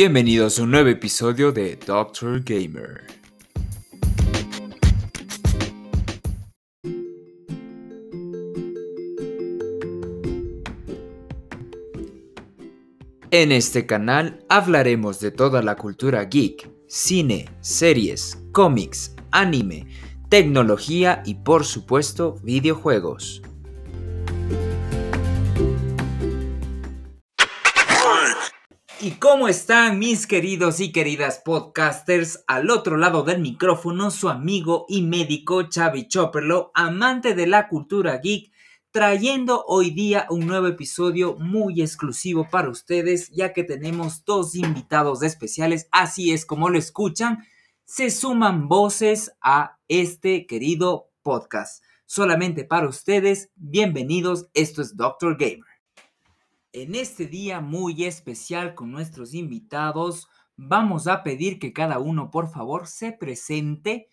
Bienvenidos a un nuevo episodio de Doctor Gamer. En este canal hablaremos de toda la cultura geek, cine, series, cómics, anime, tecnología y por supuesto videojuegos. ¿Y cómo están mis queridos y queridas podcasters? Al otro lado del micrófono, su amigo y médico Xavi Chopperlo, amante de la cultura geek, trayendo hoy día un nuevo episodio muy exclusivo para ustedes, ya que tenemos dos invitados especiales, así es como lo escuchan, se suman voces a este querido podcast. Solamente para ustedes, bienvenidos, esto es Doctor Gamer. En este día muy especial con nuestros invitados, vamos a pedir que cada uno, por favor, se presente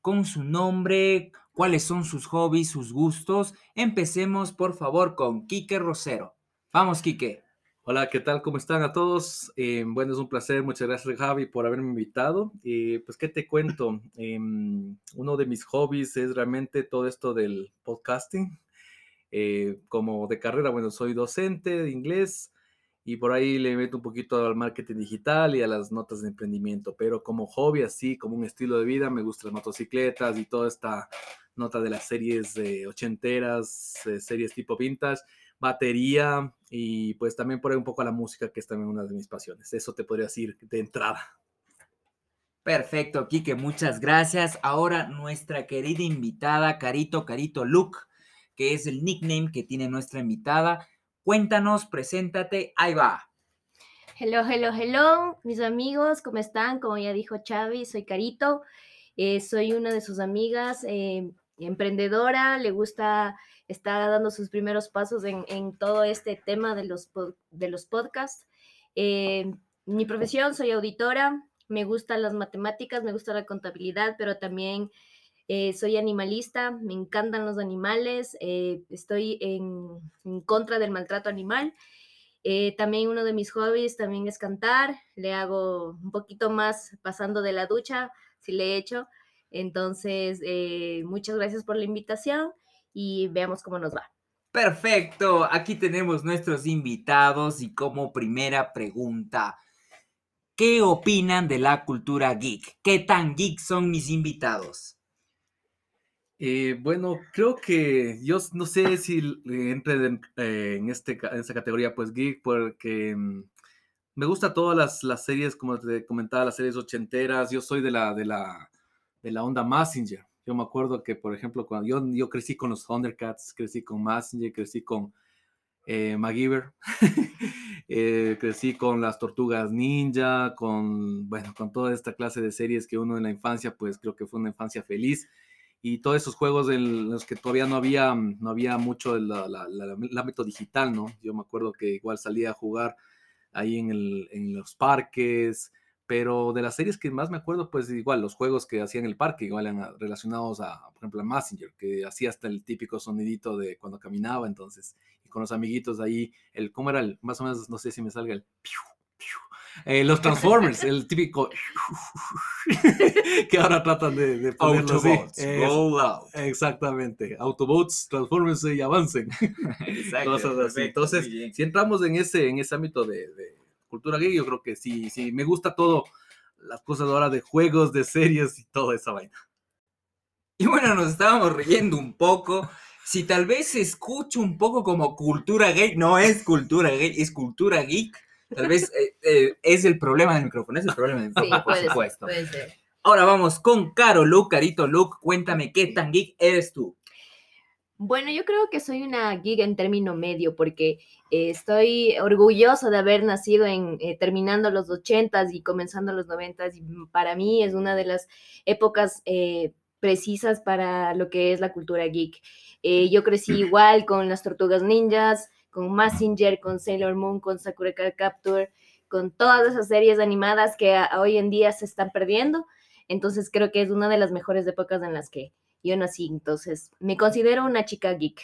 con su nombre, cuáles son sus hobbies, sus gustos. Empecemos, por favor, con Quique Rosero. Vamos, Quique. Hola, ¿qué tal? ¿Cómo están a todos? Eh, bueno, es un placer. Muchas gracias, Javi, por haberme invitado. Y pues, ¿qué te cuento? Em, uno de mis hobbies es realmente todo esto del podcasting. Eh, como de carrera, bueno, soy docente de inglés y por ahí le meto un poquito al marketing digital y a las notas de emprendimiento, pero como hobby, así como un estilo de vida, me gustan las motocicletas y toda esta nota de las series de ochenteras, eh, series tipo vintage, batería y pues también por ahí un poco a la música, que es también una de mis pasiones. Eso te podría decir de entrada. Perfecto, Kike, muchas gracias. Ahora nuestra querida invitada, Carito, Carito Luke que es el nickname que tiene nuestra invitada. Cuéntanos, preséntate, ahí va. Hello, hello, hello, mis amigos, ¿cómo están? Como ya dijo Xavi, soy Carito, eh, soy una de sus amigas, eh, emprendedora, le gusta, estar dando sus primeros pasos en, todo este tema de los, de los podcasts. Eh, mi profesión, soy auditora, me gustan las matemáticas, me gusta la contabilidad, pero también eh, soy animalista, me encantan los animales, eh, estoy en, contra del maltrato animal. Eh, también uno de mis hobbies también es cantar, le hago un poquito más pasando de la ducha, si le he hecho. Entonces, muchas gracias por la invitación y veamos cómo nos va. Perfecto, aquí tenemos nuestros invitados y como primera pregunta, ¿qué opinan de la cultura geek? ¿Qué tan geek son mis invitados? Eh, bueno, creo que yo no sé si entre eh, en, este, en esta categoría, pues geek, porque mm, me gusta todas las, series, como te comentaba, las series ochenteras. Yo soy de la, de la, de la onda Messenger. Yo me acuerdo que, por ejemplo, cuando yo, yo crecí con los Thundercats, crecí con Messenger, crecí con eh, MacGyver, eh, crecí con las Tortugas Ninja, con, bueno, con toda esta clase de series que uno en la infancia, pues creo que fue una infancia feliz y todos esos juegos en los que todavía no había, no había mucho el, ámbito digital, ¿no? Yo me acuerdo que igual salía a jugar ahí en, el, en, los parques, pero de las series que más me acuerdo, pues igual los juegos que hacía en el parque, igual eran relacionados a, por ejemplo, a Messenger, que hacía hasta el típico sonidito de cuando caminaba, entonces, y con los amiguitos ahí, el, ¿cómo era el, más o menos, no sé si me salga el, piu, eh, los Transformers, el típico que ahora tratan de, de ponerlo Autobots, así. Exactamente. Autobots, Transformers y avancen. Exacto, Entonces, si entramos en ese, en ese ámbito de, cultura gay, yo creo que sí, sí, me gusta todo, las cosas ahora de juegos, de series y toda esa vaina. Y bueno, nos estábamos riendo un poco. Si tal vez se escucha un poco como cultura gay, no es cultura gay, es cultura geek Tal vez eh, eh, es el problema del micrófono, es el problema del micrófono, por supuesto. Ahora vamos con Caro Luke, Carito Luke, cuéntame qué tan geek eres tú. Bueno, yo creo que soy una geek en término medio porque eh, estoy orgulloso de haber nacido en terminando los ochentas y comenzando los noventas y para mí es una de las épocas precisas para lo que es la cultura geek. yo crecí igual con las tortugas ninjas, con Messenger, con Sailor Moon, con Sakura Card Capture, con todas esas series animadas que hoy en día se están perdiendo. Entonces creo que es una de las mejores épocas en las que yo nací. Entonces me considero una chica geek.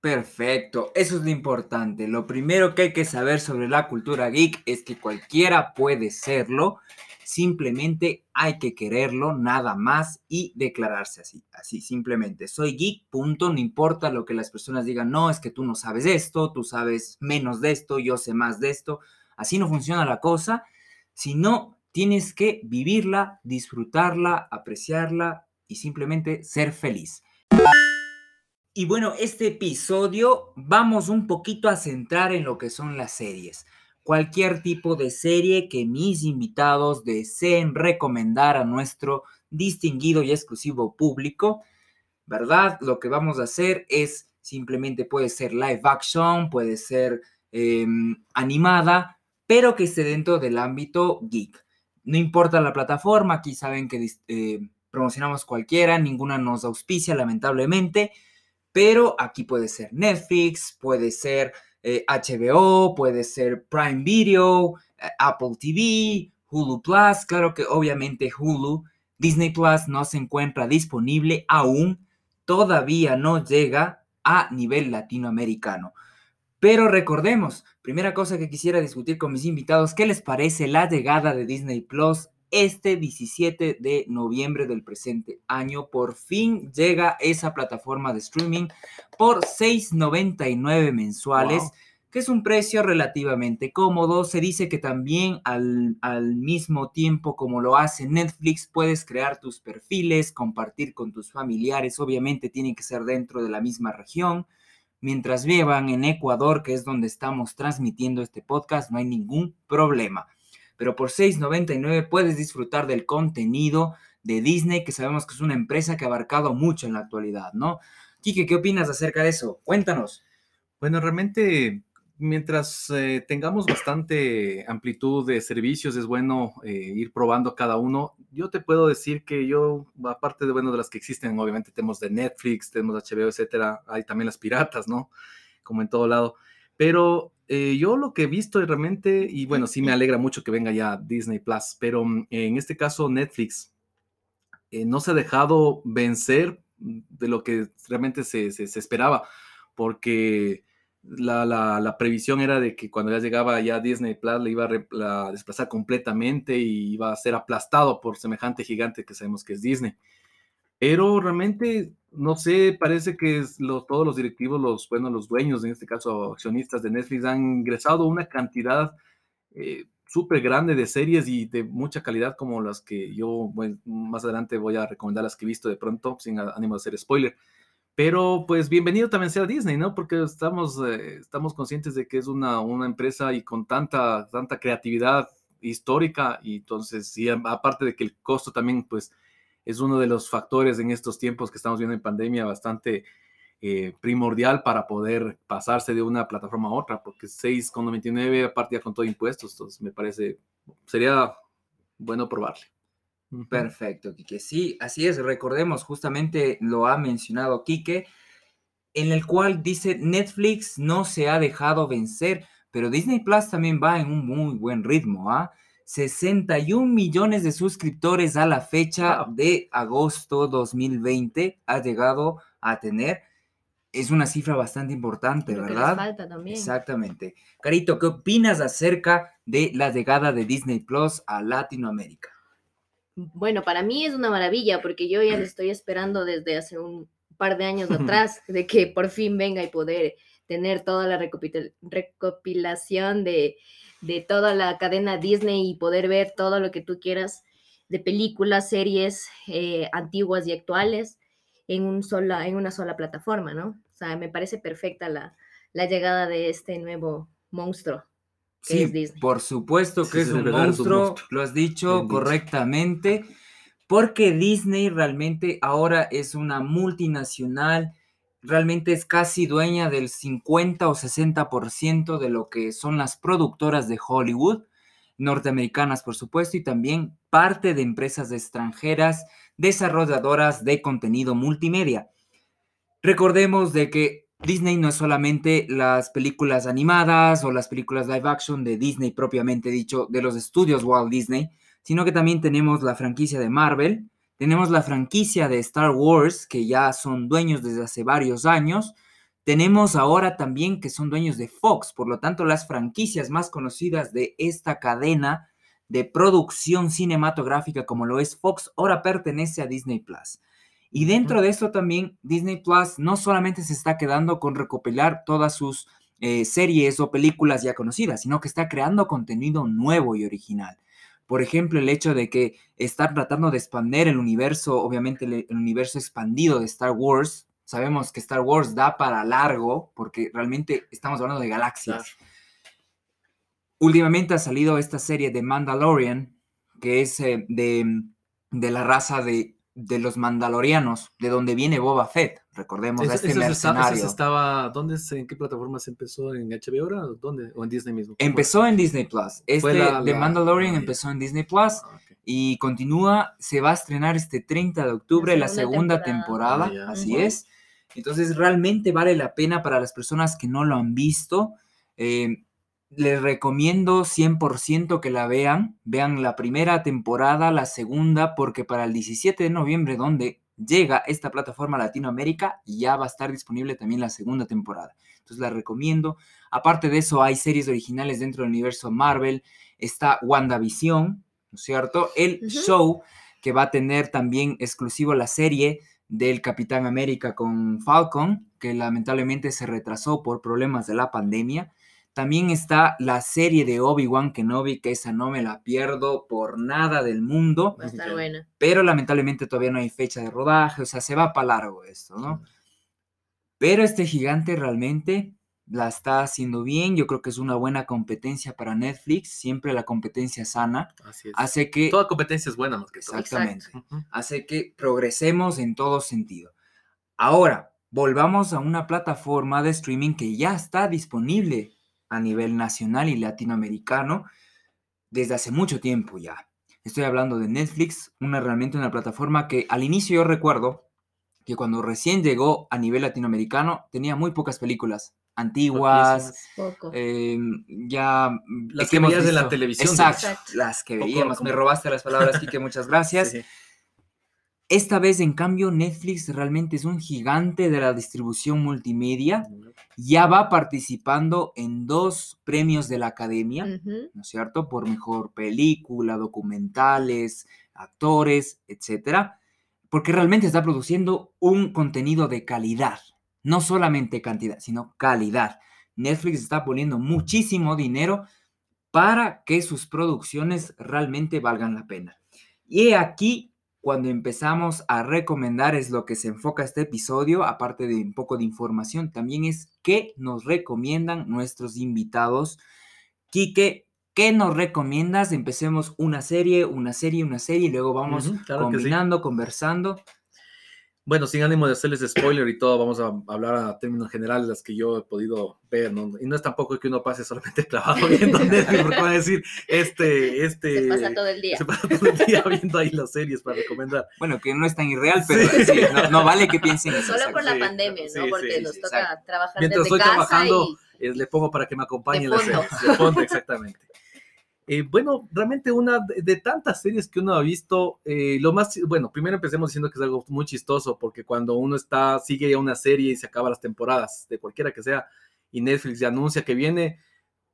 Perfecto, eso es lo importante. Lo primero que hay que saber sobre la cultura geek es que cualquiera puede serlo, simplemente hay que quererlo nada más y declararse así, así simplemente. Soy geek, punto, no importa lo que las personas digan, no, es que tú no sabes esto, tú sabes menos de esto, yo sé más de esto. Así no funciona la cosa, sino tienes que vivirla, disfrutarla, apreciarla y simplemente ser feliz. Y bueno, este episodio vamos un poquito a centrar en lo que son las series. Cualquier tipo de serie que mis invitados deseen recomendar a nuestro distinguido y exclusivo público, ¿verdad? Lo que vamos a hacer es simplemente puede ser live action, puede ser em, animada, pero que esté dentro del ámbito geek. No importa la plataforma, aquí saben que eh, promocionamos cualquiera, ninguna nos auspicia lamentablemente pero aquí puede ser Netflix, puede ser HBO, eh, puede ser Prime Video, eh, Apple TV, Hulu Plus. Claro que obviamente Hulu, Disney Plus no se encuentra disponible aún, todavía no llega a nivel latinoamericano. Pero recordemos, primera cosa que quisiera discutir con mis invitados, ¿qué les parece la llegada de Disney Plus este 17 de noviembre del presente año. Por fin llega esa plataforma de streaming por 6.99 mensuales. que es un precio relativamente cómodo. Se dice que también al, al, mismo tiempo como lo hace Netflix, puedes crear tus perfiles, compartir con tus familiares. Obviamente tienen que ser dentro de la misma región. Mientras vivan en Ecuador, que es donde estamos transmitiendo este podcast, no hay ningún problema pero por 6.99 puedes disfrutar del contenido de Disney, que sabemos que es una empresa que ha abarcado mucho en la actualidad, ¿no? Quique, ¿qué opinas acerca de eso? Cuéntanos. Bueno, realmente mientras eh, tengamos bastante amplitud de servicios, es bueno eh, ir probando cada uno. Yo te puedo decir que yo, aparte de, bueno, de las que existen, obviamente tenemos de Netflix, tenemos HBO, etcétera, hay también las piratas, ¿no? Como en todo lado. Pero eh, yo lo que he visto realmente, y bueno, sí me alegra mucho que venga ya Disney Plus, pero mm, en este caso Netflix eh, no se ha dejado vencer de lo que realmente se, esperaba, porque la, previsión era de que cuando ya llegaba ya Disney Plus le iba a, desplazar completamente y iba a ser aplastado por semejante gigante que sabemos que es Disney. Pero realmente no sé, parece que todos los directivos, los, bueno, los dueños, en este caso accionistas de Netflix, han ingresado una cantidad eh, súper grande de series y de mucha calidad como las que yo más adelante voy a recomendar las que he visto de pronto, sin ánimo de hacer spoiler. Pero pues bienvenido también sea Disney, ¿no? Porque estamos, eh, estamos conscientes de que es una, una empresa y con tanta, tanta creatividad histórica y entonces, y aparte de que el costo también pues es uno de los factores en estos tiempos que estamos viendo en pandemia bastante eh, primordial para poder pasarse de una plataforma a otra, porque 6,99 aparte ya con todo impuestos, entonces me parece, sería bueno probarle. Perfecto, Quique. Sí, así es. Recordemos, justamente lo ha mencionado Quique, en el cual dice Netflix no se ha dejado vencer, pero Disney Plus también va en un muy buen ritmo, ¿ah? 61 millones de suscriptores a la fecha de agosto 2020 ha llegado a tener. Es una cifra bastante importante, ¿verdad? falta también. Exactamente. Carito, ¿qué opinas acerca de la llegada de Disney Plus a Latinoamérica? Bueno, para mí es una maravilla porque yo ya le estoy esperando desde hace un par de años atrás de que por fin venga y poder tener toda la recopilación de, de toda la cadena Disney y poder ver todo lo que tú quieras de películas, series eh, antiguas y actuales en, un sola, en una sola plataforma, ¿no? O sea, me parece perfecta la, llegada de este nuevo monstruo. Que sí, es Disney. por supuesto que es, un monstruo, lo has dicho correctamente, porque Disney realmente ahora es una multinacional realmente es casi dueña del 50 o 60% de lo que son las productoras de Hollywood, norteamericanas por supuesto, y también parte de empresas extranjeras desarrolladoras de contenido multimedia. Recordemos de que Disney no es solamente las películas animadas o las películas live action de Disney propiamente dicho, de los estudios Walt Disney, sino que también tenemos la franquicia de Marvel, tenemos la franquicia de Star Wars, que ya son dueños desde hace varios años. Tenemos ahora también que son dueños de Fox, por lo tanto las franquicias más conocidas de esta cadena de producción cinematográfica como lo es Fox ahora pertenece a Disney Plus. Y dentro de esto también Disney Plus no solamente se está quedando con recopilar todas sus eh, series o películas ya conocidas, sino que está creando contenido nuevo y original. Por ejemplo, el hecho de que está tratando de expandir el universo, obviamente el universo expandido de Star Wars, Sabemos que Star Wars da para largo porque realmente estamos hablando de galaxias. Últimamente ha salido esta serie de Mandalorian, que es eh, de, la raza de, los mandalorianos, de donde viene Boba Fett. Recordemos a este mercenario. estaba, ¿dónde, ¿En qué plataforma se empezó? ¿En HBO ahora? ¿Dónde? ¿O en Disney mismo? Empezó en Disney Plus. Este de Mandalorian empezó en Disney Plus. Ah, y continúa, se va a estrenar este 30 de octubre la segunda, temporada, ah, así es. Entonces realmente vale la pena para las personas que no lo han visto. Eh, les recomiendo 100% que la vean. Vean la primera temporada, la segunda, porque para el 17 de noviembre, donde llega esta plataforma Latinoamérica, ya va a estar disponible también la segunda temporada. Entonces la recomiendo. Aparte de eso, hay series originales dentro del universo Marvel. Está WandaVision, ¿no es cierto? El show que va a tener también exclusivo la serie del Capitán América con Falcon, que lamentablemente se retrasó por problemas de la pandemia. También está la serie de Obi-Wan Kenobi, que esa no me la pierdo por nada del mundo. Va a estar buena. Pero lamentablemente todavía no hay fecha de rodaje, o sea, se va para largo esto, ¿no? Pero este gigante realmente la está haciendo bien. Yo creo que es una buena competencia para Netflix. Siempre la competencia sana. Así es. Hace que. Toda competencia es buena, más que todo. Exactamente. Hace que progresemos en todo sentido. Ahora, volvamos a una plataforma de streaming que ya está disponible a nivel nacional y latinoamericano desde hace mucho tiempo ya. Estoy hablando de Netflix, una realmente una plataforma que al inicio yo recuerdo que cuando recién llegó a nivel latinoamericano tenía muy pocas películas antiguas, em, ya... Las que veías en la televisión. Exacto, las que veíamos. Me robaste las palabras, Kike, muchas gracias. Esta vez, en cambio, Netflix realmente es un gigante de la distribución multimedia. Ya va participando en dos premios de la Academia, ¿no es cierto? Por mejor película, documentales, actores, etcétera. Porque realmente está produciendo un contenido de calidad. No solamente cantidad, sino calidad. Netflix está poniendo muchísimo dinero para que sus producciones realmente valgan la pena. Y aquí cuando empezamos a recomendar es lo que se enfoca este episodio, aparte de un poco de información, también es qué nos recomiendan nuestros invitados. Quique, ¿qué nos recomiendas? Empecemos una serie, una serie, una serie y luego vamos combinando, conversando. Bueno, sin ánimo de hacerles spoiler y todo, vamos a hablar a términos generales las que yo he podido ver, ¿no? Y no es tampoco que uno pase solamente trabajo viendo Netflix, porque van a decir, este, este... Se pasa todo el día. Se pasa todo el día viendo ahí las series para recomendar. Bueno, que no es tan irreal, pero no, vale que piensen eso. Solo por la pandemia, ¿no? porque nos toca trabajar Mientras desde estoy trabajando, eh, le pongo para que me acompañe en las series. De fondo, exactamente. Eh, bueno, realmente una de, tantas series que uno ha visto, eh, lo más, bueno, primero empecemos diciendo que es algo muy chistoso, porque cuando uno está, sigue ya una serie y se acaba las temporadas, de cualquiera que sea, y Netflix ya anuncia que viene,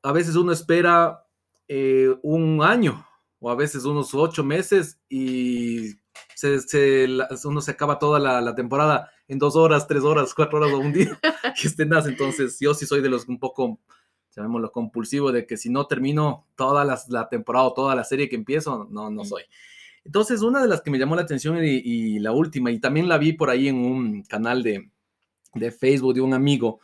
a veces uno espera eh, un año o a veces unos ocho meses y se, uno se acaba toda la, temporada en dos horas, tres horas, cuatro horas o un día que estén Entonces, yo sí soy de los un poco llamémoslo compulsivo, de que si no termino toda la temporada o toda la serie que empiezo, no, no soy. Entonces, una de las que me llamó la atención y, la última, y también la vi por ahí en un canal de, de, Facebook de un amigo,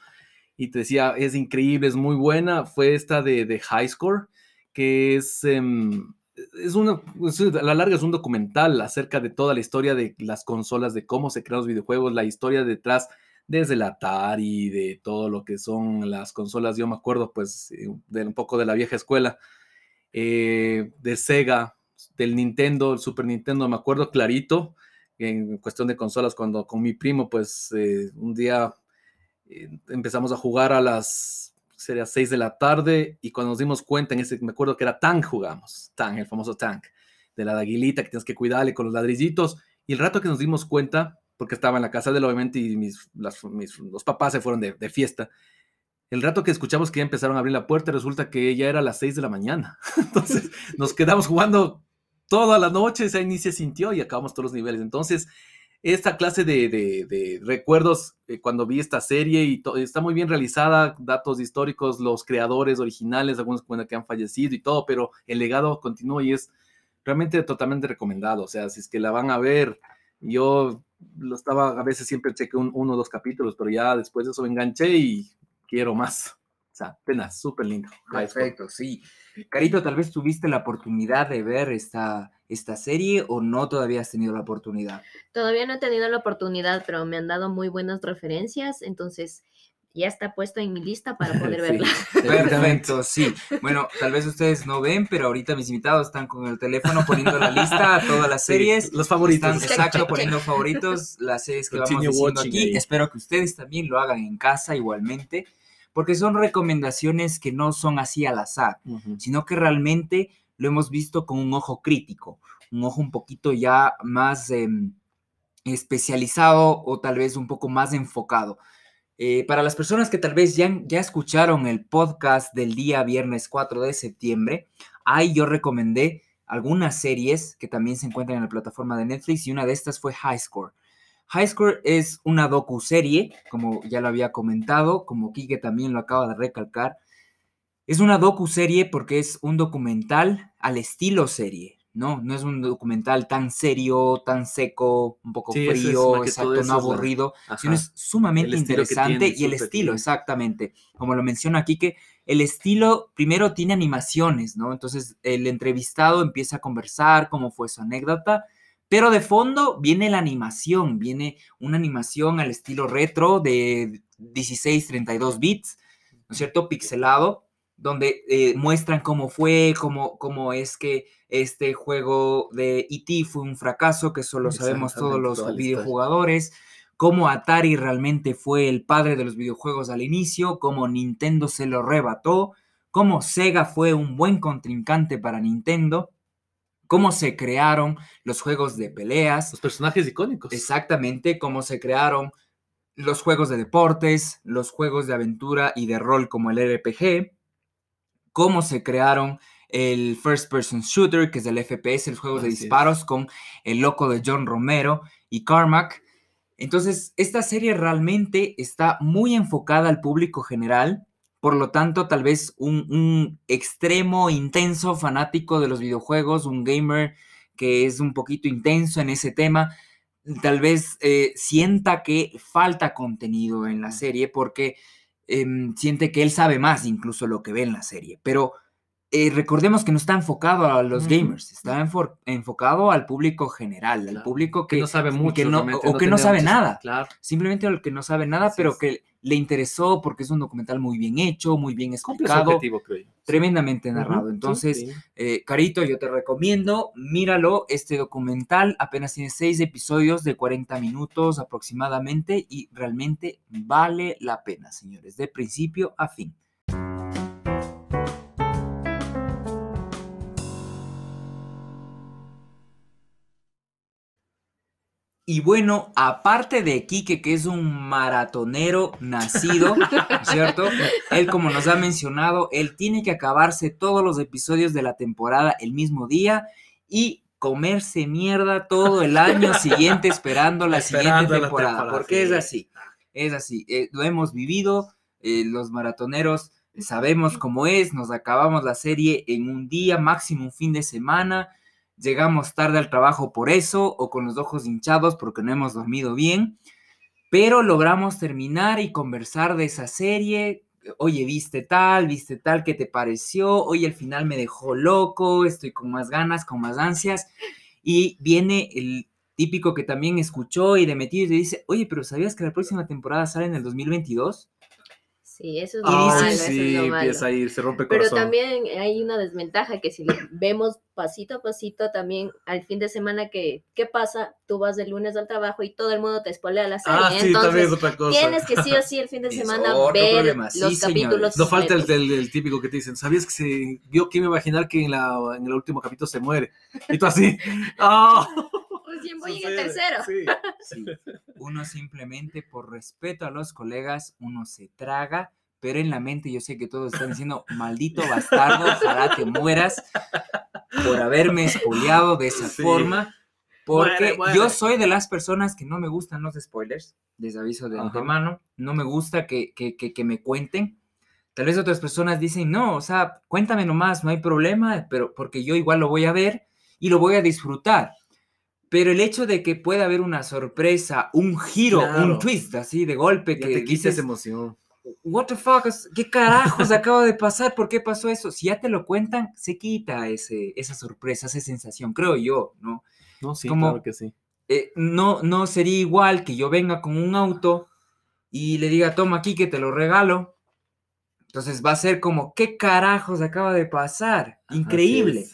y te decía, es increíble, es muy buena, fue esta de, de High Score, que es, em, es una, a la larga es un documental acerca de toda la historia de las consolas, de cómo se crean los videojuegos, la historia detrás desde el Atari, de todo lo que son las consolas, yo me acuerdo pues eh, un poco de la vieja escuela, eh, de Sega, del Nintendo, el Super Nintendo, me acuerdo clarito, en cuestión de consolas, cuando con mi primo pues eh, un día empezamos a jugar a las sería 6 de la tarde y cuando nos dimos cuenta en ese, me acuerdo que era Tank jugamos, Tank, el famoso Tank, de la aguilita que tienes que cuidarle con los ladrillitos y el rato que nos dimos cuenta porque estaba en la casa de él, obviamente, y mis, las- mis- los papás se fueron de, de fiesta. El rato que escuchamos que ya empezaron a abrir la puerta, resulta que ya era las 6 de la mañana. Entonces nos quedamos jugando toda la noche, o sea, ni se sintió y acabamos todos los niveles. Entonces, esta clase de, de- de recuerdos eh, cuando vi esta serie y está muy bien realizada, datos históricos, los creadores originales, algunos que han fallecido y todo, pero el legado continúa y es realmente totalmente recomendado. O sea, si es que la van a ver, yo lo estaba, a veces siempre chequé un- uno o dos capítulos, pero ya después de eso me enganché y quiero más. O sea, pena, súper lindo. Perfecto, sí. Carito, tal vez tuviste la oportunidad de ver esta, esta serie o no todavía has tenido la oportunidad. Todavía no he tenido la oportunidad, pero me han dado muy buenas referencias, entonces ya está puesto en mi lista para poder Sí, verla. definitivamente. Perfecto, sí. Bueno, tal vez ustedes no ven, pero ahorita mis invitados están con el teléfono poniendo la lista a todas las Sí, series. los favoritos. Están, exacto, poniendo favoritos, las series que vamos Continue diciendo aquí. ahí. Espero que ustedes también lo hagan en casa igualmente, porque son recomendaciones que no son así al azar, sino que realmente lo hemos visto con un ojo crítico, un ojo un poquito ya más em, especializado o tal vez un poco más enfocado. Eh, para las personas que tal vez ya, ya escucharon el podcast del día viernes 4 de septiembre, ahí yo recomendé algunas series que también se encuentran en la plataforma de Netflix y una de estas fue High Score. High Score es una docu-serie, como ya lo había comentado, como Kike también lo acaba de recalcar. Es una docu-serie porque es un documental al estilo serie, ¿no? No es un documental tan serio, tan seco, un poco Sí, eso es frío, exacto, no la- aburrido, sino es sumamente interesante tiene, y el estilo, exactamente. Como lo menciona aquí, que el estilo primero tiene animaciones, ¿no? Entonces el entrevistado empieza a conversar cómo fue su anécdota, pero de fondo viene la animación, viene una animación al estilo retro de 16, 32 bits, ¿no es cierto? Pixelado, donde eh, muestran cómo fue, cómo, cómo es que este juego de E.T. fue un fracaso, que eso lo sabemos todos los videojugadores, cómo Atari realmente fue el padre de los videojuegos al inicio, cómo Nintendo se lo rebató, cómo Sega fue un buen contrincante para Nintendo, cómo se crearon los juegos de peleas, Los personajes icónicos. exactamente cómo se crearon los juegos de deportes, los juegos de aventura y de rol como el RPG, cómo se crearon el First Person Shooter, que es el FPS, los juegos de es. disparos con el loco de John Romero y Carmack. Entonces, esta serie realmente está muy enfocada al público general, por lo tanto, tal vez un, un extremo, intenso fanático de los videojuegos, un gamer que es un poquito intenso en ese tema, tal vez eh, sienta que falta contenido en la serie porque em, siente que él sabe más incluso lo que ve en la serie. Pero eh, recordemos que no está enfocado a los gamers, está enfo- enfocado al público general, al público que que, no sabe mucho. que no- realmente, o que no sabe nada. Claro. simplemente al que no sabe nada, Así pero es. que le interesó porque es un documental muy bien hecho, muy bien explicado, objetivo, creo yo. Sí. tremendamente narrado. Entonces, sí. eh, Carito, yo te recomiendo, míralo, este documental apenas tiene seis episodios de 40 minutos aproximadamente y realmente vale la pena, señores, de principio a fin. Y bueno, aparte de Quique, que es un maratonero nacido, ¿cierto? Él, como nos ha mencionado, él tiene que acabarse todos los episodios de la temporada el mismo día y comerse mierda todo el año siguiente esperando la Esperando siguiente la temporada. porque es sí. así, es así. eh, lo hemos vivido, eh, los maratoneros sabemos cómo es, nos acabamos la serie en un día, máximo un fin de semana llegamos tarde al trabajo por eso o con los ojos hinchados porque no hemos dormido bien, pero logramos terminar y conversar de esa serie. Oye, viste tal, viste tal, ¿qué te pareció? Oye, el final me dejó loco, estoy con más ganas, con más ansias. Y viene el típico que también escuchó y de metido y te dice, oye, pero ¿sabías que la próxima temporada sale en el 2022? Sí, eso es malo, dices, Ay, eso es sí, lo malo. empieza a ir, se rompe el Pero corazón. también hay una desventaja que si vemos pasito a pasito también al fin de semana que qué pasa, tú vas de lunes al trabajo y todo el mundo te spoilea la serie, Ah, sí, también es entonces otra cosa. tienes que sí o sí el fin de semana ver los sí, capítulos. No falta el, el- el típico que te dicen, ¿sabías que se vio que me imaginar que en, la, en el último capítulo se muere? Y tú así, ¡ah! recién voy en el tercero. sí. Sí, uno simplemente por respeto a los colegas, uno se traga, pero en la mente yo sé que todos están diciendo, maldito bastardo, ojalá te mueras por haberme espoleado de esa Sí. forma. Porque Muere, muere. yo soy de las personas que no me gustan los spoilers, les aviso de Ajá. antemano, no me gusta que, que, que, que me cuenten. Tal vez otras personas dicen, no, o sea, cuéntame nomás, no hay problema, pero porque yo igual lo voy a ver y lo voy a disfrutar. Pero el hecho de que pueda haber una sorpresa, un giro, un twist así de golpe Ya que te dices, esa emoción. what the fuck, ¿qué carajos acaba de pasar? ¿Por qué pasó eso? Si ya te lo cuentan, se quita ese, esa sorpresa, esa sensación, creo yo, ¿no? No, sí, como- claro que sí. Eh, no, no sería igual que yo venga con un auto y le diga, toma aquí que te lo regalo. Entonces va a ser como, ¿qué carajos acaba de pasar? Increíble.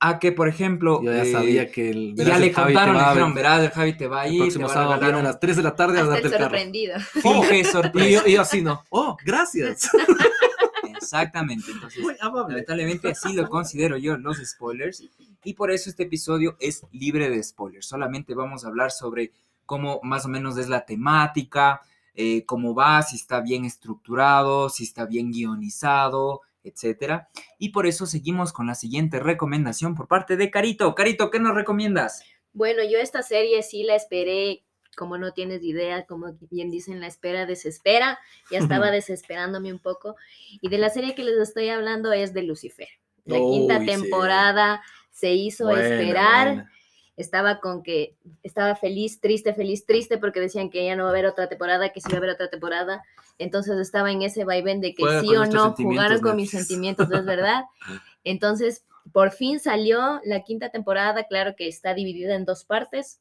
A que, por ejemplo, Yo ya eh, sabía que el. ya le el te contaron, le dijeron, ver- verás, el Javi te va a El ir, te próximo va a sábado viene a las 3 de la tarde a darte el el carro. sorprendido. finge Y sorpresa. yo, y yo así no. Oh, gracias. Exactamente. Entonces, Muy amable. Lamentablemente así lo considero yo los spoilers y por eso este episodio es libre de spoilers. Solamente vamos a hablar sobre cómo más o menos es la temática, eh, cómo va, si está bien estructurado, si está bien guionizado, etcétera. Y por eso seguimos con la siguiente recomendación por parte de Carito. Carito, ¿qué nos recomiendas? Bueno, yo esta serie sí la esperé, como no tienes idea, como bien dicen, la espera desespera. Ya estaba desesperándome un poco. Y de la serie que les estoy hablando es de Lucifer. La quinta sí. temporada se hizo Buena, esperar. buena. Estaba con que estaba feliz, triste, feliz, triste, porque decían que ya no va a haber otra temporada, que sí va a haber otra temporada. Entonces estaba en ese vaivén de que Juega sí o no, jugaron con mis sentimientos, ¿es verdad? Entonces, por fin salió la quinta temporada, claro que está dividida en dos partes.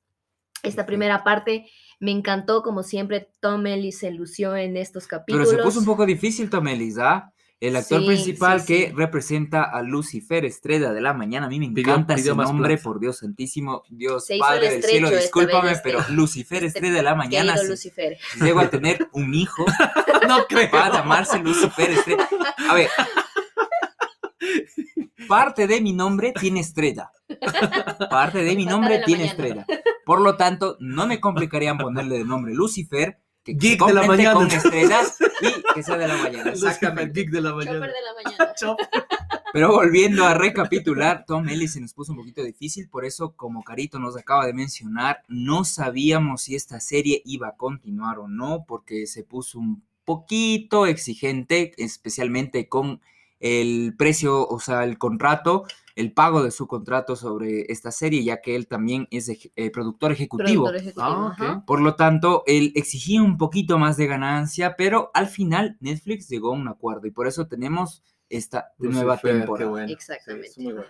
Esta primera parte me encantó, como siempre, Tom Ellis se lució en estos Pero capítulos. se puso un poco difícil, Tomelis, ¿ah? El actor Sí, principal sí, que sí. representa a Lucifer, estrella de la mañana. A mí me encanta pidió ese nombre, plata. por Dios santísimo. Dios Se Padre el del cielo, discúlpame, este- pero Lucifer, este estrella de la mañana. Lucifer. llego a tener un hijo, No creo. va a llamarse Lucifer Estrella. A ver. Parte de mi nombre tiene estrella. Parte de mi nombre de tiene mañana. estrella. Por lo tanto, no me complicarían ponerle de nombre Lucifer, que Geek de la mañana. con estrellas y que sea de la mañana. Exactamente. geek de la Chopper mañana. de la mañana. Chopper. Pero volviendo a recapitular, Tom Ellis se nos puso un poquito difícil, por eso, como Carito nos acaba de mencionar, no sabíamos si esta serie iba a continuar o no, porque se puso un poquito exigente, especialmente con el precio, o sea, el contrato, el pago de su contrato sobre esta serie, ya que él también es eje- eh, productor ejecutivo. Productor ejecutivo, Ah. Por lo tanto, él exigía un poquito más de ganancia, pero al final Netflix llegó a un acuerdo y por eso tenemos esta nueva Lucifer, temporada. bueno. Exactamente. Sí, bueno.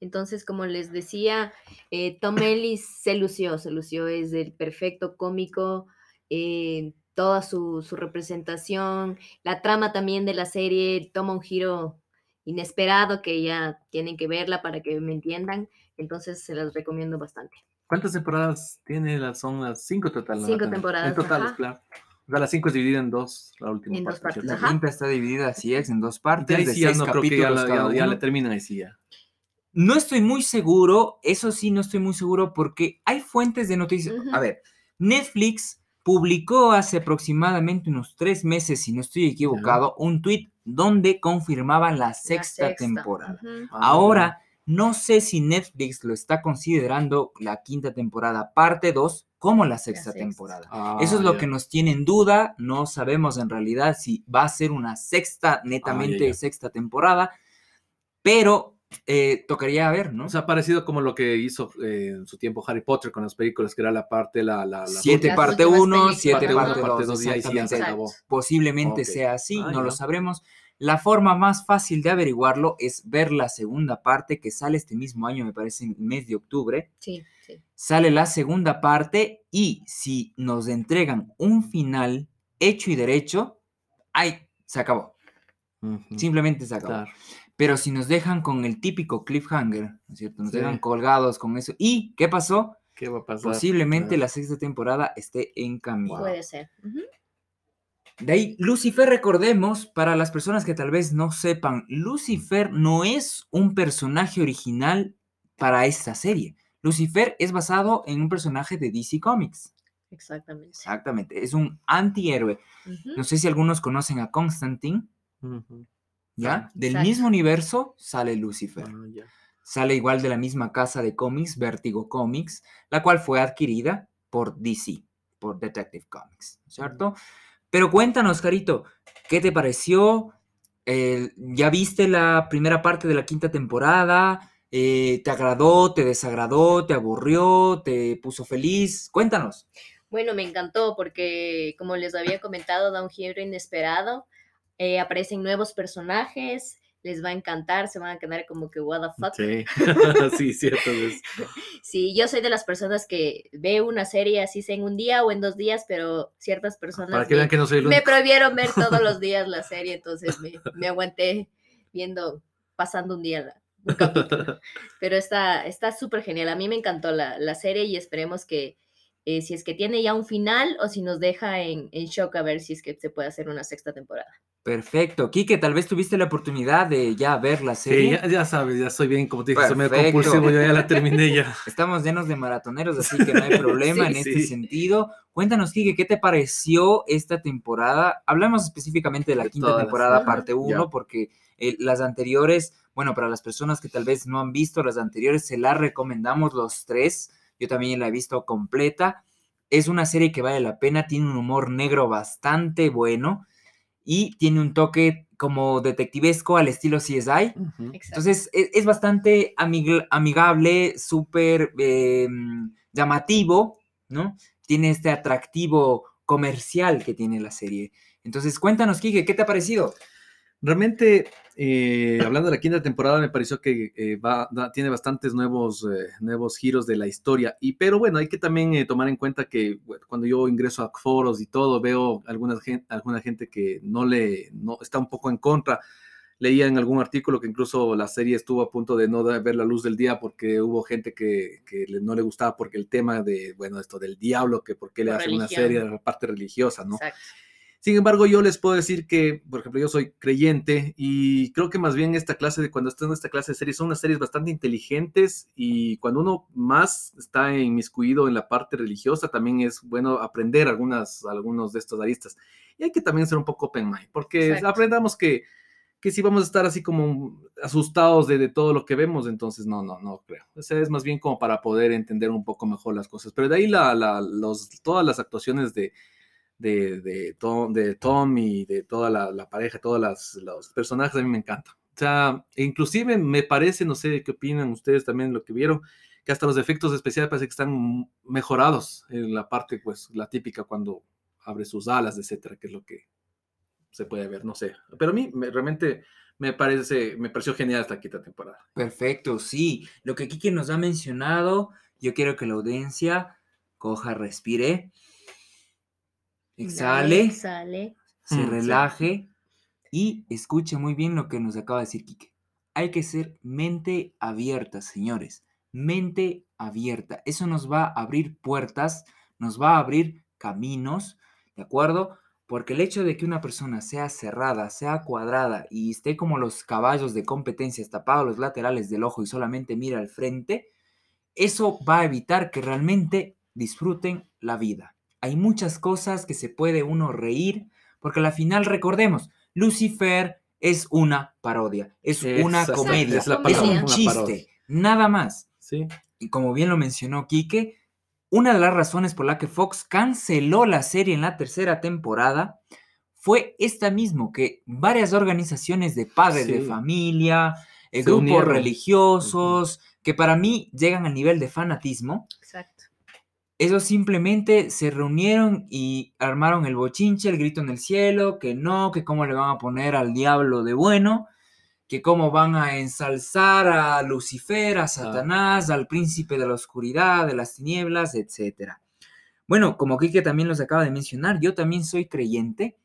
Entonces, como les decía, eh, Tom Ellis se lució, se lució, es el perfecto cómico, eh, toda su, su representación, la trama también de la serie toma un giro inesperado que ya tienen que verla para que me entiendan, entonces se las recomiendo bastante. ¿Cuántas temporadas tiene? Las, son las cinco total. ¿no? Cinco temporadas, En total, ajá. claro. O sea, las cinco es dividida en dos, la última En dos parte, partes, ¿cierto? La quinta está dividida, así es, en dos partes, de sí ya seis no creo que ya, capítulos la- le terminan ahí sí ya. No estoy muy seguro, eso sí, no estoy muy seguro porque hay fuentes de noticias. Ujú. A ver, Netflix publicó hace aproximadamente unos tres meses, si no estoy equivocado, un tweet donde confirmaban la La sexta, temporada. Ah, Ahora, no sé si Netflix lo está considerando la quinta temporada, parte 2, como la sexta, sexta. temporada. Ah, Eso es lo que nos tiene en duda. No sabemos en realidad si va a ser una sexta, netamente ya. sexta temporada, pero eh, tocaría ver, ¿no? O sea, parecido como lo que hizo eh, en su tiempo Harry Potter con las películas, que era la parte, la... la, la siete parte últimas 1, películas. siete Parte parte uno, parte 2. dos, y ahí se acabó. Posiblemente sea así, Ah, no lo sabremos. La forma más fácil de averiguarlo es ver la segunda parte que sale este mismo año, me parece, en el mes de octubre. Sí, sí. Sale la segunda parte y si nos entregan un final hecho y derecho, ¡ay! Se acabó. Simplemente se acabó. claro. Pero si nos dejan con el típico cliffhanger, ¿no es cierto? Nos Sí. dejan colgados con eso. ¿Y qué pasó? ¿Qué va a pasar? Posiblemente Claro. la sexta temporada esté en camino. Puede ser. De ahí, Lucifer, recordemos, para las personas que tal vez no sepan, Lucifer no es un personaje original para esta serie. Lucifer es basado en un personaje de DC Comics. Exactamente. Exactamente, es un antihéroe. No sé si algunos conocen a Constantine, Ujú. ¿Ya? Del exacto. mismo universo sale Lucifer. Ah, ya. Sale igual de la misma casa de cómics, Vertigo Comics, la cual fue adquirida por DC, por Detective Comics, ¿cierto? Pero cuéntanos, Carito, ¿qué te pareció? Eh, ¿Ya viste la primera parte de la quinta temporada? Eh, ¿Te agradó? ¿Te desagradó? ¿Te aburrió? ¿Te puso feliz? Cuéntanos. Bueno, me encantó porque, como les había comentado, da un giro inesperado. Eh, aparecen nuevos personajes, les va a encantar, se van a quedar como que, what the fuck. Sí, sí, cierto. es- Sí, yo soy de las personas que ve una serie así sea en un día o en dos días, pero ciertas personas Para que me, vean que no soy el me único. prohibieron ver todos los días la serie, entonces me, me aguanté viendo, pasando un día la- un capítulo. Pero está está súper genial. A mí me encantó la, la serie y esperemos que eh, si es que tiene ya un final o si nos deja en, en shock a ver si es que se puede hacer una sexta temporada. Perfecto. Quique, tal vez tuviste la oportunidad de ya ver la Sí, serie. ya, ya sabes, ya soy bien, como te dije, soy medio compulsivo, yo ya la terminé ya. Estamos llenos de maratoneros, así que no hay problema Sí, en este sí. sentido. Cuéntanos, Kike, ¿qué te pareció esta temporada? Hablamos específicamente de la De quinta temporada, parte 1, Ya. porque eh, las anteriores, bueno, para las personas que tal vez no han visto las anteriores, se las recomendamos los tres. Yo también la he visto completa. Es una serie que vale la pena, tiene un humor negro bastante bueno y tiene un toque como detectivesco al estilo CSI. Entonces es, es bastante amig- amigable, súper eh, llamativo, ¿no? Tiene este atractivo comercial que tiene la serie. Entonces cuéntanos, Kike, ¿qué te ha parecido? Realmente, eh, hablando de la quinta temporada, me pareció que eh, va, da- tiene bastantes nuevos, eh, nuevos giros de la historia. Y, pero bueno, hay que también eh, tomar en cuenta que bueno, cuando yo ingreso a foros y todo, veo alguna gente, alguna gente que no le no, está un poco en contra. Leía en algún artículo que incluso la serie estuvo a punto de no ver la luz del día porque hubo gente que, que no le gustaba porque el tema de, bueno, esto del diablo, que por qué le Por hacen una religión. serie de la parte religiosa, ¿no? Exacto. Sin embargo, yo les puedo decir que, por ejemplo, yo soy creyente y creo que más bien esta clase de, cuando estoy en esta clase de series, son unas series bastante inteligentes y cuando uno más está inmiscuido en la parte religiosa, también es bueno aprender algunas, algunos de estos aristas. Y hay que también ser un poco open mind, porque Exacto. aprendamos que, que si vamos a estar así como asustados de, de todo lo que vemos, entonces no, no, no creo. O sea, es más bien como para poder entender un poco mejor las cosas. Pero de ahí la, la- los, todas las actuaciones de, de, de, Tom, de Tom y de toda la, la pareja, todos los personajes a mí me encantan. O sea, inclusive me parece, no sé qué opinan ustedes también lo que vieron, que hasta los efectos especiales parece que están mejorados en la parte, pues, la típica cuando abre sus alas, etcétera, que es lo que se puede ver, no sé. Pero a mí me- realmente me parece, me pareció genial esta quinta temporada. Perfecto, sí. Lo que Kike nos ha mencionado, yo quiero que la audiencia coja, respire, exhale, Exhale. se Mm, relaje y escuche muy bien lo que nos acaba de decir Kike. Hay que ser mente abierta, señores. Mente abierta. Eso nos va a abrir puertas, nos va a abrir caminos, ¿de acuerdo? Porque el hecho de que una persona sea cerrada, sea cuadrada y esté como los caballos de competencia tapados los laterales del ojo y solamente mira al frente, eso va a evitar que realmente disfruten la vida. Hay muchas cosas que se puede uno reír, porque al final recordemos, Lucifer es una parodia, es una comedia, es la es un chiste, nada más. Sí. Y como bien lo mencionó Quique, una de las razones por la que Fox canceló la serie en la tercera temporada fue esta mismo, que varias organizaciones de padres de familia, eh, grupos unieron. religiosos, que para mí llegan al nivel de fanatismo, Exacto. Ellos simplemente se reunieron y armaron el bochinche, el grito en el cielo, que no, que cómo le van a poner al diablo de bueno, que cómo van a ensalzar a Lucifer, a Satanás, al príncipe de la oscuridad, de las tinieblas, etc. Bueno, como Kike también los acaba de mencionar, yo también soy creyente,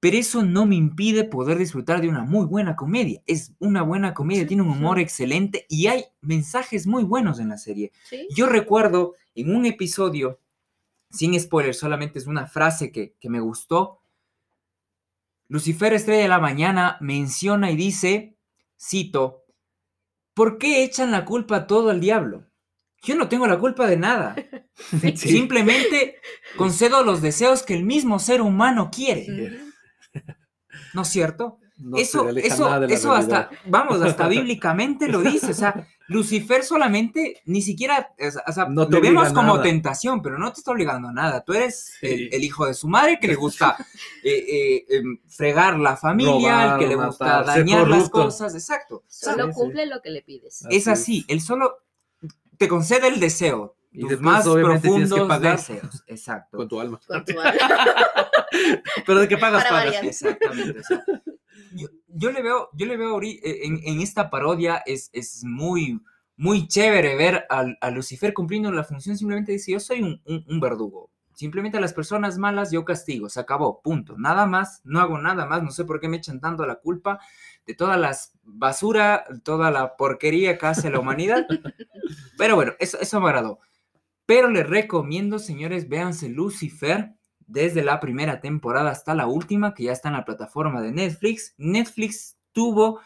pero eso no me impide poder disfrutar de una muy buena comedia. Es una buena comedia, Sí, tiene un humor sí. excelente y hay mensajes muy buenos en la serie. Sí. Yo recuerdo en un episodio, sin spoiler, solamente es una frase que, que me gustó. Lucifer Estrella de la Mañana menciona y dice, cito, ¿por qué echan la culpa todo al diablo? yo no tengo la culpa de nada. Simplemente concedo los deseos que el mismo ser humano quiere. ¿No es cierto? No eso, eso, nada de la eso hasta, vamos, hasta bíblicamente lo dice. O sea, Lucifer solamente ni siquiera, o sea, No obliga vemos como nada. tentación, pero no te está obligando a nada. Tú eres Sí. el, el hijo de su madre que le gusta eh, eh, em, fregar la familia, Robar, el que le gusta matar, dañar las cosas, exacto. Solo Sí, sí. cumple lo que le pides. Así Es así, él solo te concede el deseo, Y tus después, más obviamente, tienes que pagar deseos. Exacto. Con tu alma. Con tu Pero de que pagas, Para pagas. variar. Exactamente. o sea, yo, yo le veo, yo le veo eh, en, en esta parodia es, es muy, muy chévere ver al- a, Lucifer cumpliendo la función. Simplemente dice, yo soy un, un- un verdugo. Simplemente a las personas malas yo castigo, se acabó, punto. Nada más, no hago nada más, no sé por qué me echan tanto la culpa de toda la basura, toda la porquería que hace la humanidad. Pero bueno, eso, eso me agradó. Pero les recomiendo, señores, véanse Lucifer desde la primera temporada hasta la última, que ya está en la plataforma de Netflix. Netflix tuvo,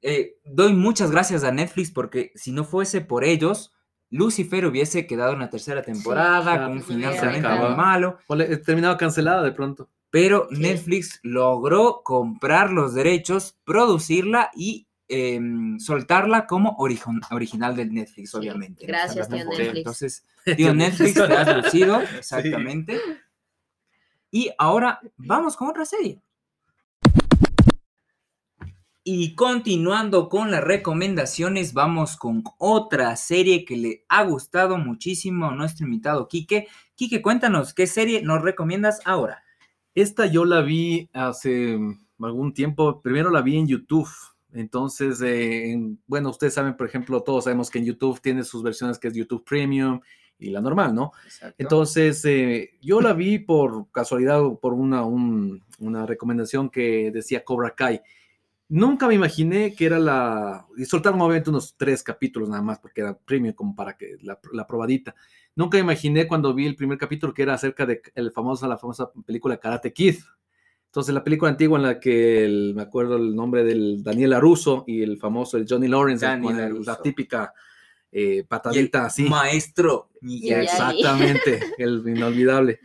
eh, doy muchas gracias a Netflix porque si no fuese por ellos, Lucifer hubiese quedado en la tercera temporada claro, con un se final realmente malo. O le- terminado cancelada de pronto. Pero. Netflix logró comprar los derechos, producirla y em, soltarla como origen- original del Netflix, Sí, obviamente. gracias, tío Entonces, Netflix. Entonces, tío Netflix, te has lucido, exactamente. Y ahora vamos con otra serie. Y continuando con las recomendaciones, vamos con otra serie que le ha gustado muchísimo a nuestro invitado Quique. Quique, cuéntanos, ¿qué serie nos recomiendas ahora? Esta yo la vi hace algún tiempo. Primero la vi en YouTube. Entonces, eh, en- bueno, ustedes saben, por ejemplo, todos sabemos que en YouTube tiene sus versiones que es YouTube Premium y la normal, ¿no? Entonces, eh, yo la vi por casualidad o por una, un- una recomendación que decía Cobra Kai. Nunca me imaginé que era la... Y soltaron obviamente unos tres capítulos nada más porque era premium como para que la, la probadita. Nunca me imaginé cuando vi el primer capítulo que era acerca de el famoso, la famosa película Karate Kid. Entonces, la película antigua en la que el- me acuerdo el nombre del Daniel Aruso y el famoso el Johnny Lawrence, con el- la típica eh, Y patadita así. Maestro. Miyagi. Exactamente, el inolvidable.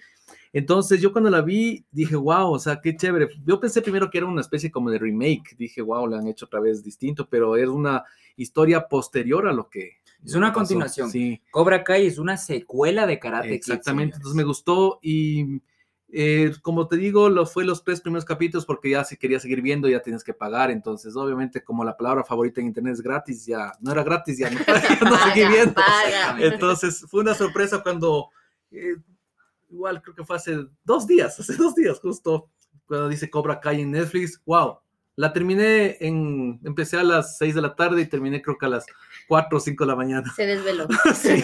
Entonces yo cuando la vi dije, wow, o sea, qué chévere. Yo pensé primero que era una especie como de remake. Dije, wow, la han hecho otra vez distinto, pero es una historia posterior a lo que... Es una pasó. continuación. Sí, Cobra Kai es una secuela de Karate Kid, exactamente. Entonces me gustó y eh, como te digo, lo fue los tres primeros capítulos porque ya si querías seguir viendo ya tienes que pagar. Entonces obviamente como la palabra favorita en internet es gratis, ya no era gratis, ya no, no seguí viendo. paga. Entonces fue una sorpresa cuando, eh, igual creo que fue hace dos días, hace dos días justo, cuando dice Cobra Kai en Netflix, wow, la terminé en, empecé a las 6 de la tarde y terminé creo que a las 4 o 5 de la mañana, Se desveló. Sí,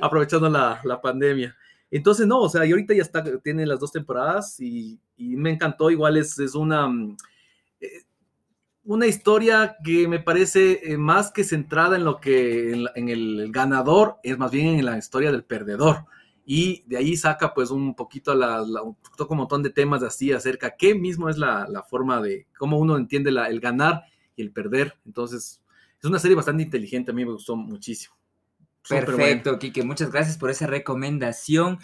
aprovechando la, la pandemia. Entonces, no, o sea, y ahorita ya está, tiene las dos temporadas y, y me encantó, igual es, es una... mm, eh, una historia que me parece eh, más que centrada en lo que en, en el ganador, es más bien en la historia del perdedor. Y de ahí saca pues un poquito, la, la- un un montón de temas así acerca qué mismo es la, la forma de cómo uno entiende la- el ganar y el perder. Entonces, es una serie bastante inteligente, a mí me gustó muchísimo. Perfecto, Kike. Muchas gracias por esa recomendación.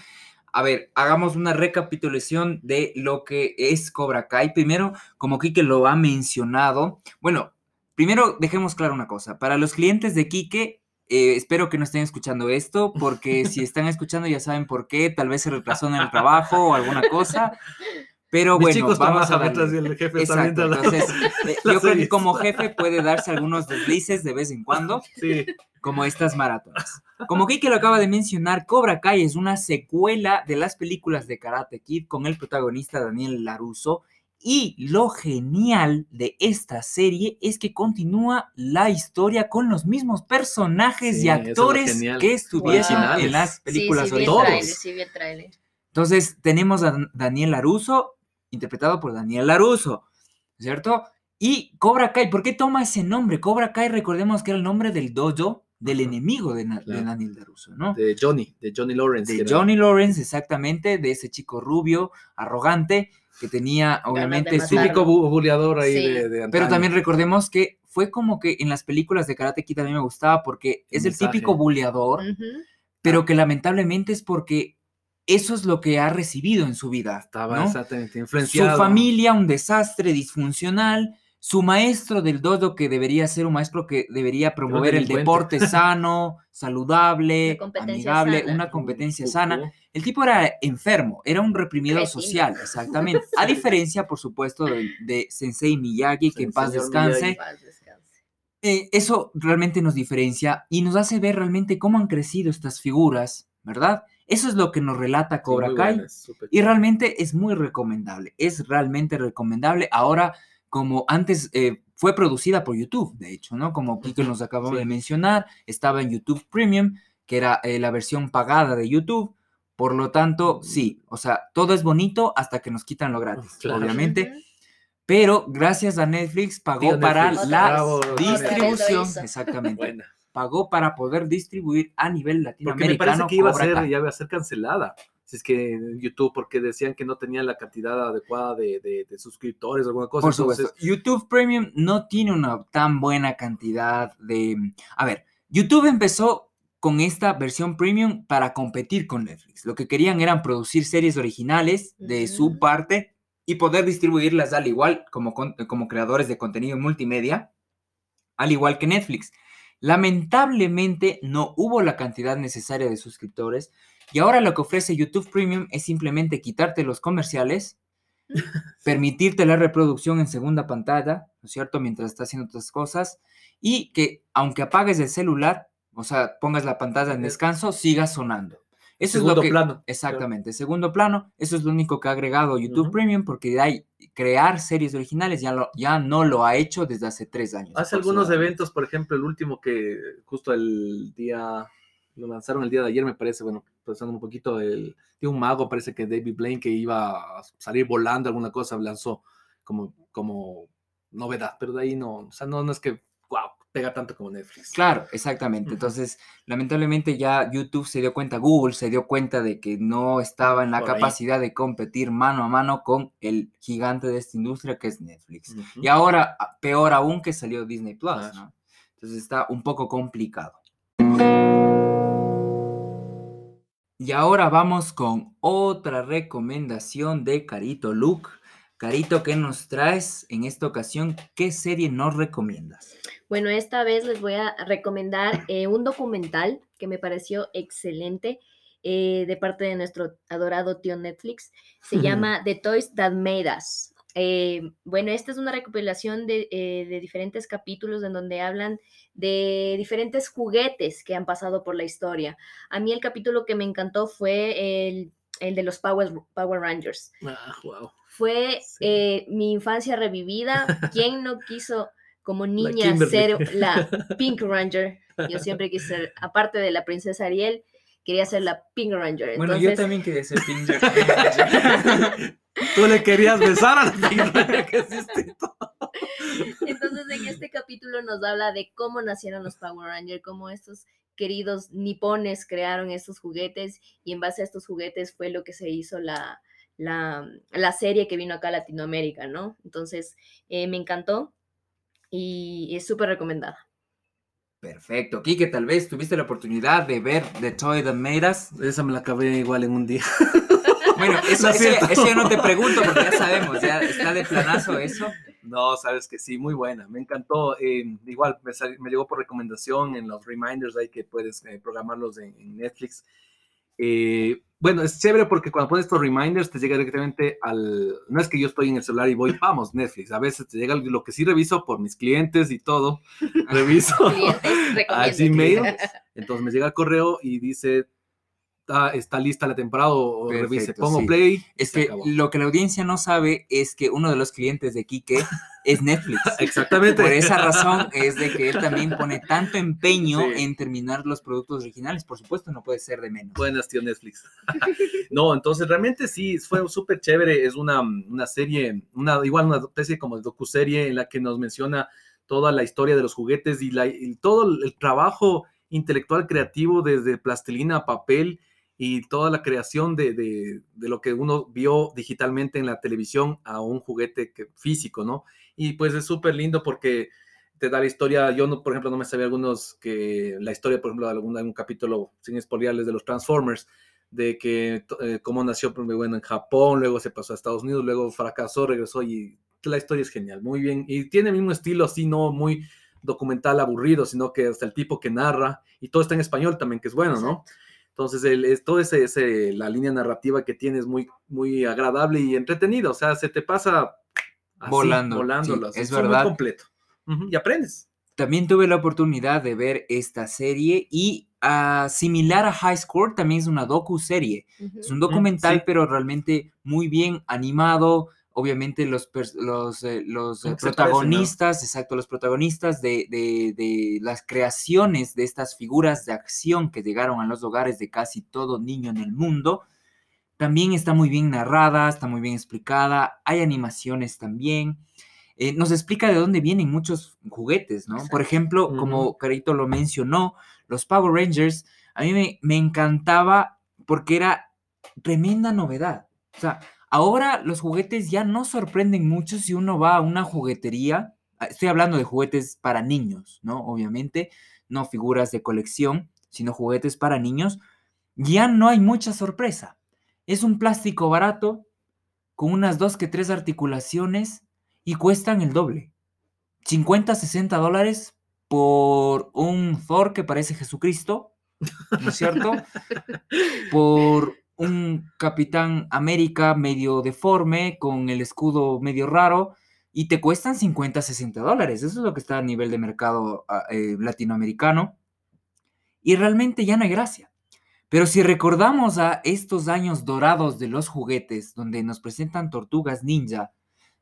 A ver, hagamos una recapitulación de lo que es Cobra Kai. Primero, como Kike lo ha mencionado, bueno, primero dejemos claro una cosa. Para los clientes de Kike, eh, espero que no estén escuchando esto, porque si están escuchando ya saben por qué. Tal vez se retrasó en el trabajo o alguna cosa. Pero Mis bueno, chicos vamos a darle. mientras el jefe está Exacto, viendo la- entonces la yo creo que como jefe puede darse algunos deslices de vez en cuando Sí, como estas maratonas. Como Kike lo acaba de mencionar, Cobra Kai es una secuela de las películas de Karate Kid con el protagonista Daniel Laruso. Y lo genial de esta serie es que continúa la historia con los mismos personajes Sí, y es actores que estuvieron en las películas sí, sí, vi el sí, vi el tráiler. entonces, tenemos a Dan- Daniel Laruso, interpretado por Daniel Laruso, ¿cierto? Y Cobra Kai, ¿por qué toma ese nombre? Cobra Kai, recordemos que era el nombre del dojo del Ajá, enemigo de, Na- de claro. Daniel Laruso, ¿no? de Johnny, de Johnny Lawrence. De era- Johnny Lawrence, exactamente, de ese chico rubio, arrogante, que tenía obviamente su... típico bu- buleador ahí Sí. de, de Pero también recordemos que fue como que en las películas de Karate Kid a mí me gustaba porque El es el típico buleador, pero que lamentablemente es porque eso es lo que ha recibido en su vida. Estaba ¿no? exactamente Su familia, un desastre disfuncional. Su maestro del dodo, que debería ser un maestro que debería promover el deporte sano, saludable, amigable, sana. una competencia sana. El tipo era enfermo, era un reprimidor Cretino. social, exactamente. A diferencia, por supuesto, de, de Sensei Miyagi, que en. Paz descanse. Eh, eso realmente nos diferencia y nos hace ver realmente cómo han crecido estas figuras, ¿verdad? Eso es lo que nos relata Cobra Kai. Y realmente es muy recomendable, es realmente recomendable. Ahora, como antes eh, fue producida por YouTube, de hecho, ¿no? Como Kike nos acabamos sí. de mencionar, estaba en YouTube Premium, que era eh, la versión pagada de YouTube. Por lo tanto, sí, o sea, todo es bonito hasta que nos quitan lo gratis, Claro. obviamente. Pero gracias a Netflix pagó Tío para la bravo, distribución, exactamente, buena. Pagó para poder distribuir a nivel Porque latinoamericano. me parece que iba a ser, ya iba a ser cancelada. Si es que en YouTube, porque decían que no tenía la cantidad adecuada de, de- de suscriptores o alguna cosa. Por supuesto. entonces, YouTube Premium no tiene una tan buena cantidad de... A ver, YouTube empezó con esta versión premium para competir con Netflix. Lo que querían eran producir series originales de su parte y poder distribuirlas al igual como, con- como creadores de contenido multimedia, al igual que Netflix. Lamentablemente no hubo la cantidad necesaria de suscriptores y ahora lo que ofrece YouTube Premium es simplemente quitarte los comerciales, permitirte la reproducción en segunda pantalla, ¿no es cierto? Mientras estás haciendo otras cosas y que aunque apagues el celular, o sea, pongas la pantalla en Es- descanso, siga sonando. Eso es lo que, plano. Exactamente, segundo plano, eso es lo único que ha agregado YouTube. Premium porque de ahí crear series originales ya, lo, ya no lo ha hecho desde hace tres años. Hace algunos eventos, por ejemplo, el último que justo el día, lo lanzaron el día de ayer, me parece, bueno, pensando un poquito, el, de un mago, parece que David Blaine, que iba a salir volando alguna cosa, lanzó como, como novedad, pero de ahí no, o sea, no, no es que, pega tanto como Netflix. Claro, exactamente. Entonces, lamentablemente ya YouTube se dio cuenta, Google se dio cuenta de que no estaba en la Por ahí. capacidad de competir mano a mano con el gigante de esta industria que es Netflix. Y ahora, peor aún que salió Disney Plus, Claro. ¿no? Entonces está un poco complicado. Y ahora vamos con otra recomendación de Carito Luke. Carito, ¿qué nos traes en esta ocasión? ¿Qué serie nos recomiendas? Bueno, esta vez les voy a recomendar eh, un documental que me pareció excelente eh, de parte de nuestro adorado tío Netflix. Se llama The Toys That Made Us. Eh, bueno, esta es una recopilación de, de diferentes capítulos en donde hablan de diferentes juguetes que han pasado por la historia. A mí el capítulo que me encantó fue el, el de los Power, Power Rangers. Ah, wow. Fue Sí. eh, mi infancia revivida. ¿Quién no quiso como niña ser la Pink Ranger? Yo siempre quise ser, aparte de la princesa Ariel, quería ser la Pink Ranger. Bueno, yo también quería ser Pink Tú le querías besar a la figura que es distinto. Entonces, en este capítulo nos habla de cómo nacieron los Power Rangers, cómo estos queridos nipones crearon estos juguetes y en base a estos juguetes fue lo que se hizo la, la, la serie que vino acá a Latinoamérica, ¿no? Entonces, eh, me encantó y es súper recomendada. Perfecto. Kike, tal vez tuviste la oportunidad de ver The Toy That Made Us. Esa me la acabé igual en un día. Bueno, eso, yo no te pregunto porque ya sabemos, ya está de planazo eso. No, sabes que sí, muy buena. Me encantó. eh, igual me, sal- me llegó por recomendación en los reminders ahí que puedes eh, programarlos en, en Netflix. Eh, bueno, es chévere porque cuando pones estos reminders te llega directamente al... No es que yo estoy en el celular y voy, vamos, Netflix. A veces te llega lo que sí reviso por mis clientes y todo. Reviso a. Gmail. Entonces me llega el correo y dice, está, está lista la temporada o o revise. Perfecto, Pongo sí. play. Es que acabó. lo que la audiencia no sabe es que uno de los clientes de Kike es Netflix. Exactamente. Por esa razón es de que él también pone tanto empeño Sí. en terminar los productos originales. Por supuesto, no puede ser de menos. Buenas, tío Netflix. no, entonces realmente sí, fue súper chévere. Es una, una serie, una, igual una especie como de docuserie en la que nos menciona toda la historia de los juguetes y, la, y todo el trabajo intelectual creativo desde plastilina a papel y toda la creación de, de- de lo que uno vio digitalmente en la televisión a un juguete físico, ¿no? Y pues es súper lindo porque te da la historia. Yo, no, por ejemplo, no me sabía algunos que la historia, por ejemplo, de algún, algún capítulo sin spoilerles de los Transformers, de que eh, cómo nació pues, bueno, en Japón, luego se pasó a Estados Unidos, luego fracasó, regresó y la historia es genial, muy bien. Y tiene el mismo estilo, así, no muy documental aburrido, sino que hasta el tipo que narra, y todo está en español también, que es bueno, ¿no? Entonces, el, es, todo ese, ese, la línea narrativa que tiene es muy, muy agradable y entretenida, o sea, se te pasa así, Volando, volando sí, es muy verdad. completo. Ujú, y aprendes. También tuve la oportunidad de ver esta serie y ah, similar a High Score, también es una docu-serie. Es un documental, sí. pero realmente muy bien animado. Obviamente los, los, eh, los eh, protagonistas, exacto, los protagonistas de, de- de las creaciones de estas figuras de acción que llegaron a los hogares de casi todo niño en el mundo, también está muy bien narrada, está muy bien explicada, hay animaciones también. Eh, nos explica de dónde vienen muchos juguetes, ¿no? Por ejemplo, como Carito lo mencionó, los Power Rangers, a mí me, me encantaba porque era tremenda novedad. O sea, ahora los juguetes ya no sorprenden mucho si uno va a una juguetería. ah, Estoy hablando de juguetes para niños, ¿no? Obviamente, no figuras de colección, sino juguetes para niños. Ya no hay mucha sorpresa. Es un plástico barato con unas dos que tres articulaciones y cuestan el doble. 50, 60 dólares por un Thor que parece Jesucristo, ¿no es cierto? por un Capitán América medio deforme, con el escudo medio raro, y te cuestan 50, 60 dólares. Eso es lo que está a nivel de mercado ah, eh, latinoamericano. Y realmente ya no hay gracia. Pero si recordamos a estos años dorados de los juguetes, donde nos presentan tortugas ninja,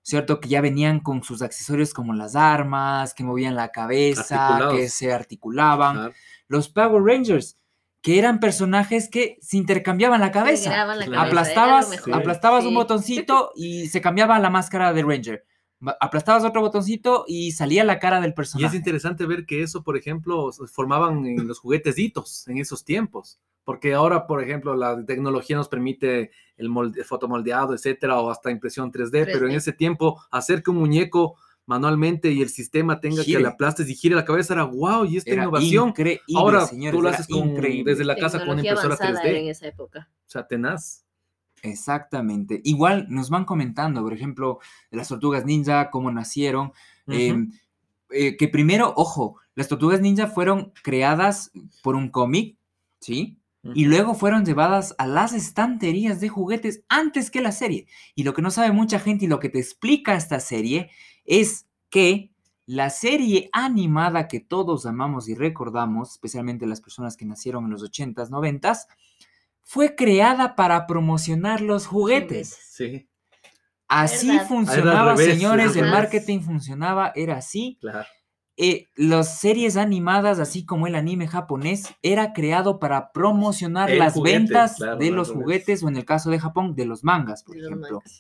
¿cierto? Que ya venían con sus accesorios como las armas, que movían la cabeza, que se articulaban. Los Power Rangers, que eran personajes que se intercambiaban la cabeza. La cabeza, Aplastabas, mejor. aplastabas un Sí. botoncito y se cambiaba la máscara de Ranger. Aplastabas otro botoncito y salía la cara del Y es personaje. interesante ver que eso, por ejemplo, formaban en los juguetes hitos en esos tiempos. Porque ahora, por ejemplo, la tecnología nos permite el molde- fotomoldeado, etcétera, o hasta impresión 3D, pero en 3D. ese tiempo, hacer que un muñeco manualmente y el sistema tenga Gire. que le aplastes y gire la cabeza era wow, y esta Era innovación. increíble, Ahora señores, tú lo haces con- increíble. desde la casa con una impresora avanzada 3D. era en esa época. O sea, tenaz. Exactamente. Igual nos van comentando, por ejemplo, las tortugas ninja, cómo nacieron. Ujú. em, eh, que primero, ojo, las tortugas ninja fueron creadas por un cómic, ¿sí? Y luego fueron llevadas a las estanterías de juguetes antes que la serie. Y lo que no sabe mucha gente y lo que te explica esta serie es que la serie animada que todos amamos y recordamos, especialmente las personas que nacieron en los 80s, 90s, fue creada para promocionar los juguetes. Sí, Así Verdad. funcionaba, revés, señores, el marketing funcionaba, era así. claro. Eh, las series animadas, así como el anime japonés, era creado para promocionar El las juguete, ventas claro, de los juguetes o en el caso de Japón, de los mangas, por de los ejemplo. mangas.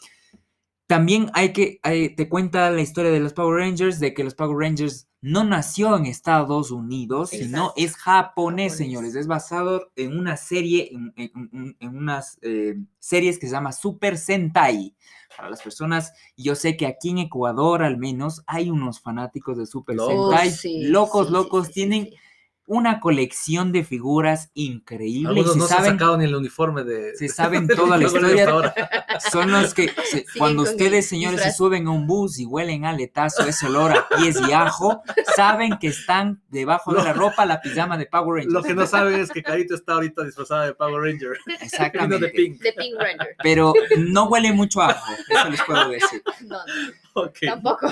También hay que, hay- te cuenta la historia de los Power Rangers, de que los Power Rangers no nació en Estados Unidos, sino es japonés, Japonés. señores. Es basado en una serie, en, en- en- en unas eh, series que se llama Super Sentai. Para las personas, yo sé que aquí en Ecuador al menos hay unos fanáticos de Super. Sentai, Oh, sí, locos, sí, locos, sí, tienen. Una colección de figuras increíble. Algunos no se se han saben, sacado ni el uniforme de. se saben de toda la historia. son los que se- cuando el ustedes, señores, se suben a un bus y huelen a letazo ese olor a pies y ajo, saben que están debajo de la ropa la pijama de Power Rangers. Lo que no saben es que Carito está ahorita disfrazada de Power Ranger. Exactamente. de Pink. Ranger. Pero no huele mucho a ajo, eso les puedo decir. No, no, Ok. tampoco.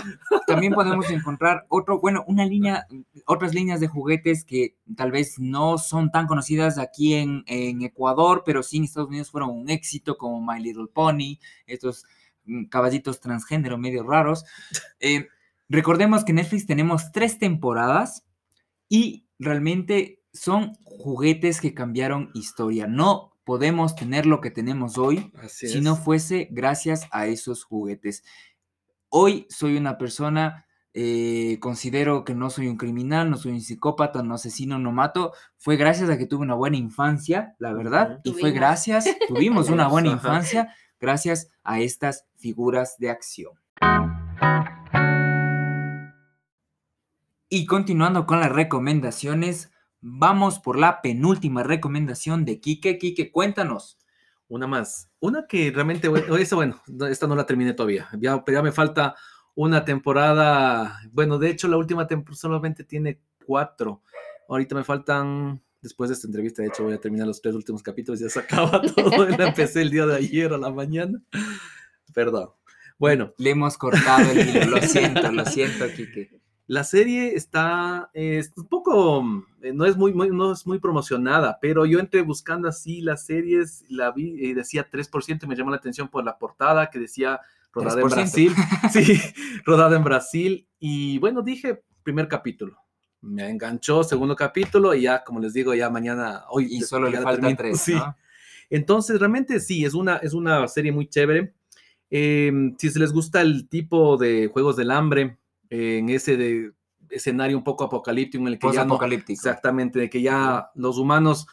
También podemos encontrar otro, bueno, una línea, otras líneas de juguetes que tal vez no son tan conocidas aquí en, en Ecuador, pero sí en Estados Unidos fueron un éxito, como My Little Pony, estos mm, caballitos transgénero medio raros. Eh, recordemos que en Netflix tenemos tres temporadas y realmente son juguetes que cambiaron historia. No podemos tener lo que tenemos hoy Así si es. no fuese gracias a esos juguetes. Hoy soy una persona, eh, considero que no soy un criminal, no soy un psicópata, no asesino, no mato. Fue gracias a que tuve una buena infancia, la verdad, y fue gracias, tuvimos una buena infancia gracias a estas figuras de acción. Y continuando con las recomendaciones, vamos por la penúltima recomendación de Quique. Quique, cuéntanos. Una más. Una que realmente, bueno, esta, bueno, no- esta no la terminé todavía. Ya, pero ya me falta una temporada. Bueno, de hecho, la última temporada solamente tiene cuatro. Ahorita me faltan, después de esta entrevista, de hecho, voy a terminar los tres últimos capítulos. Ya se acaba todo. La empecé el día de ayer a la mañana. Perdón. Bueno, Le hemos cortado el hilo, lo siento, lo siento, Quique. La serie está es un poco, mm, eh, no es muy, muy- no es muy promocionada, pero yo entré buscando así las series, la vi y decía 3%, y me llamó la atención por la portada que decía rodada en 3%. Brasil. Sí, rodada en Brasil. Y bueno, dije primer capítulo. Me enganchó, segundo capítulo, y ya, como les digo, ya mañana, hoy. Y solo le faltan tres, Sí. ¿no? Entonces, realmente sí, es una, es una serie muy chévere. Eh, si se les gusta el tipo de juegos del hambre, eh, en ese de escenario un poco apocalíptico en el que ya no, exactamente, de que ya los humanos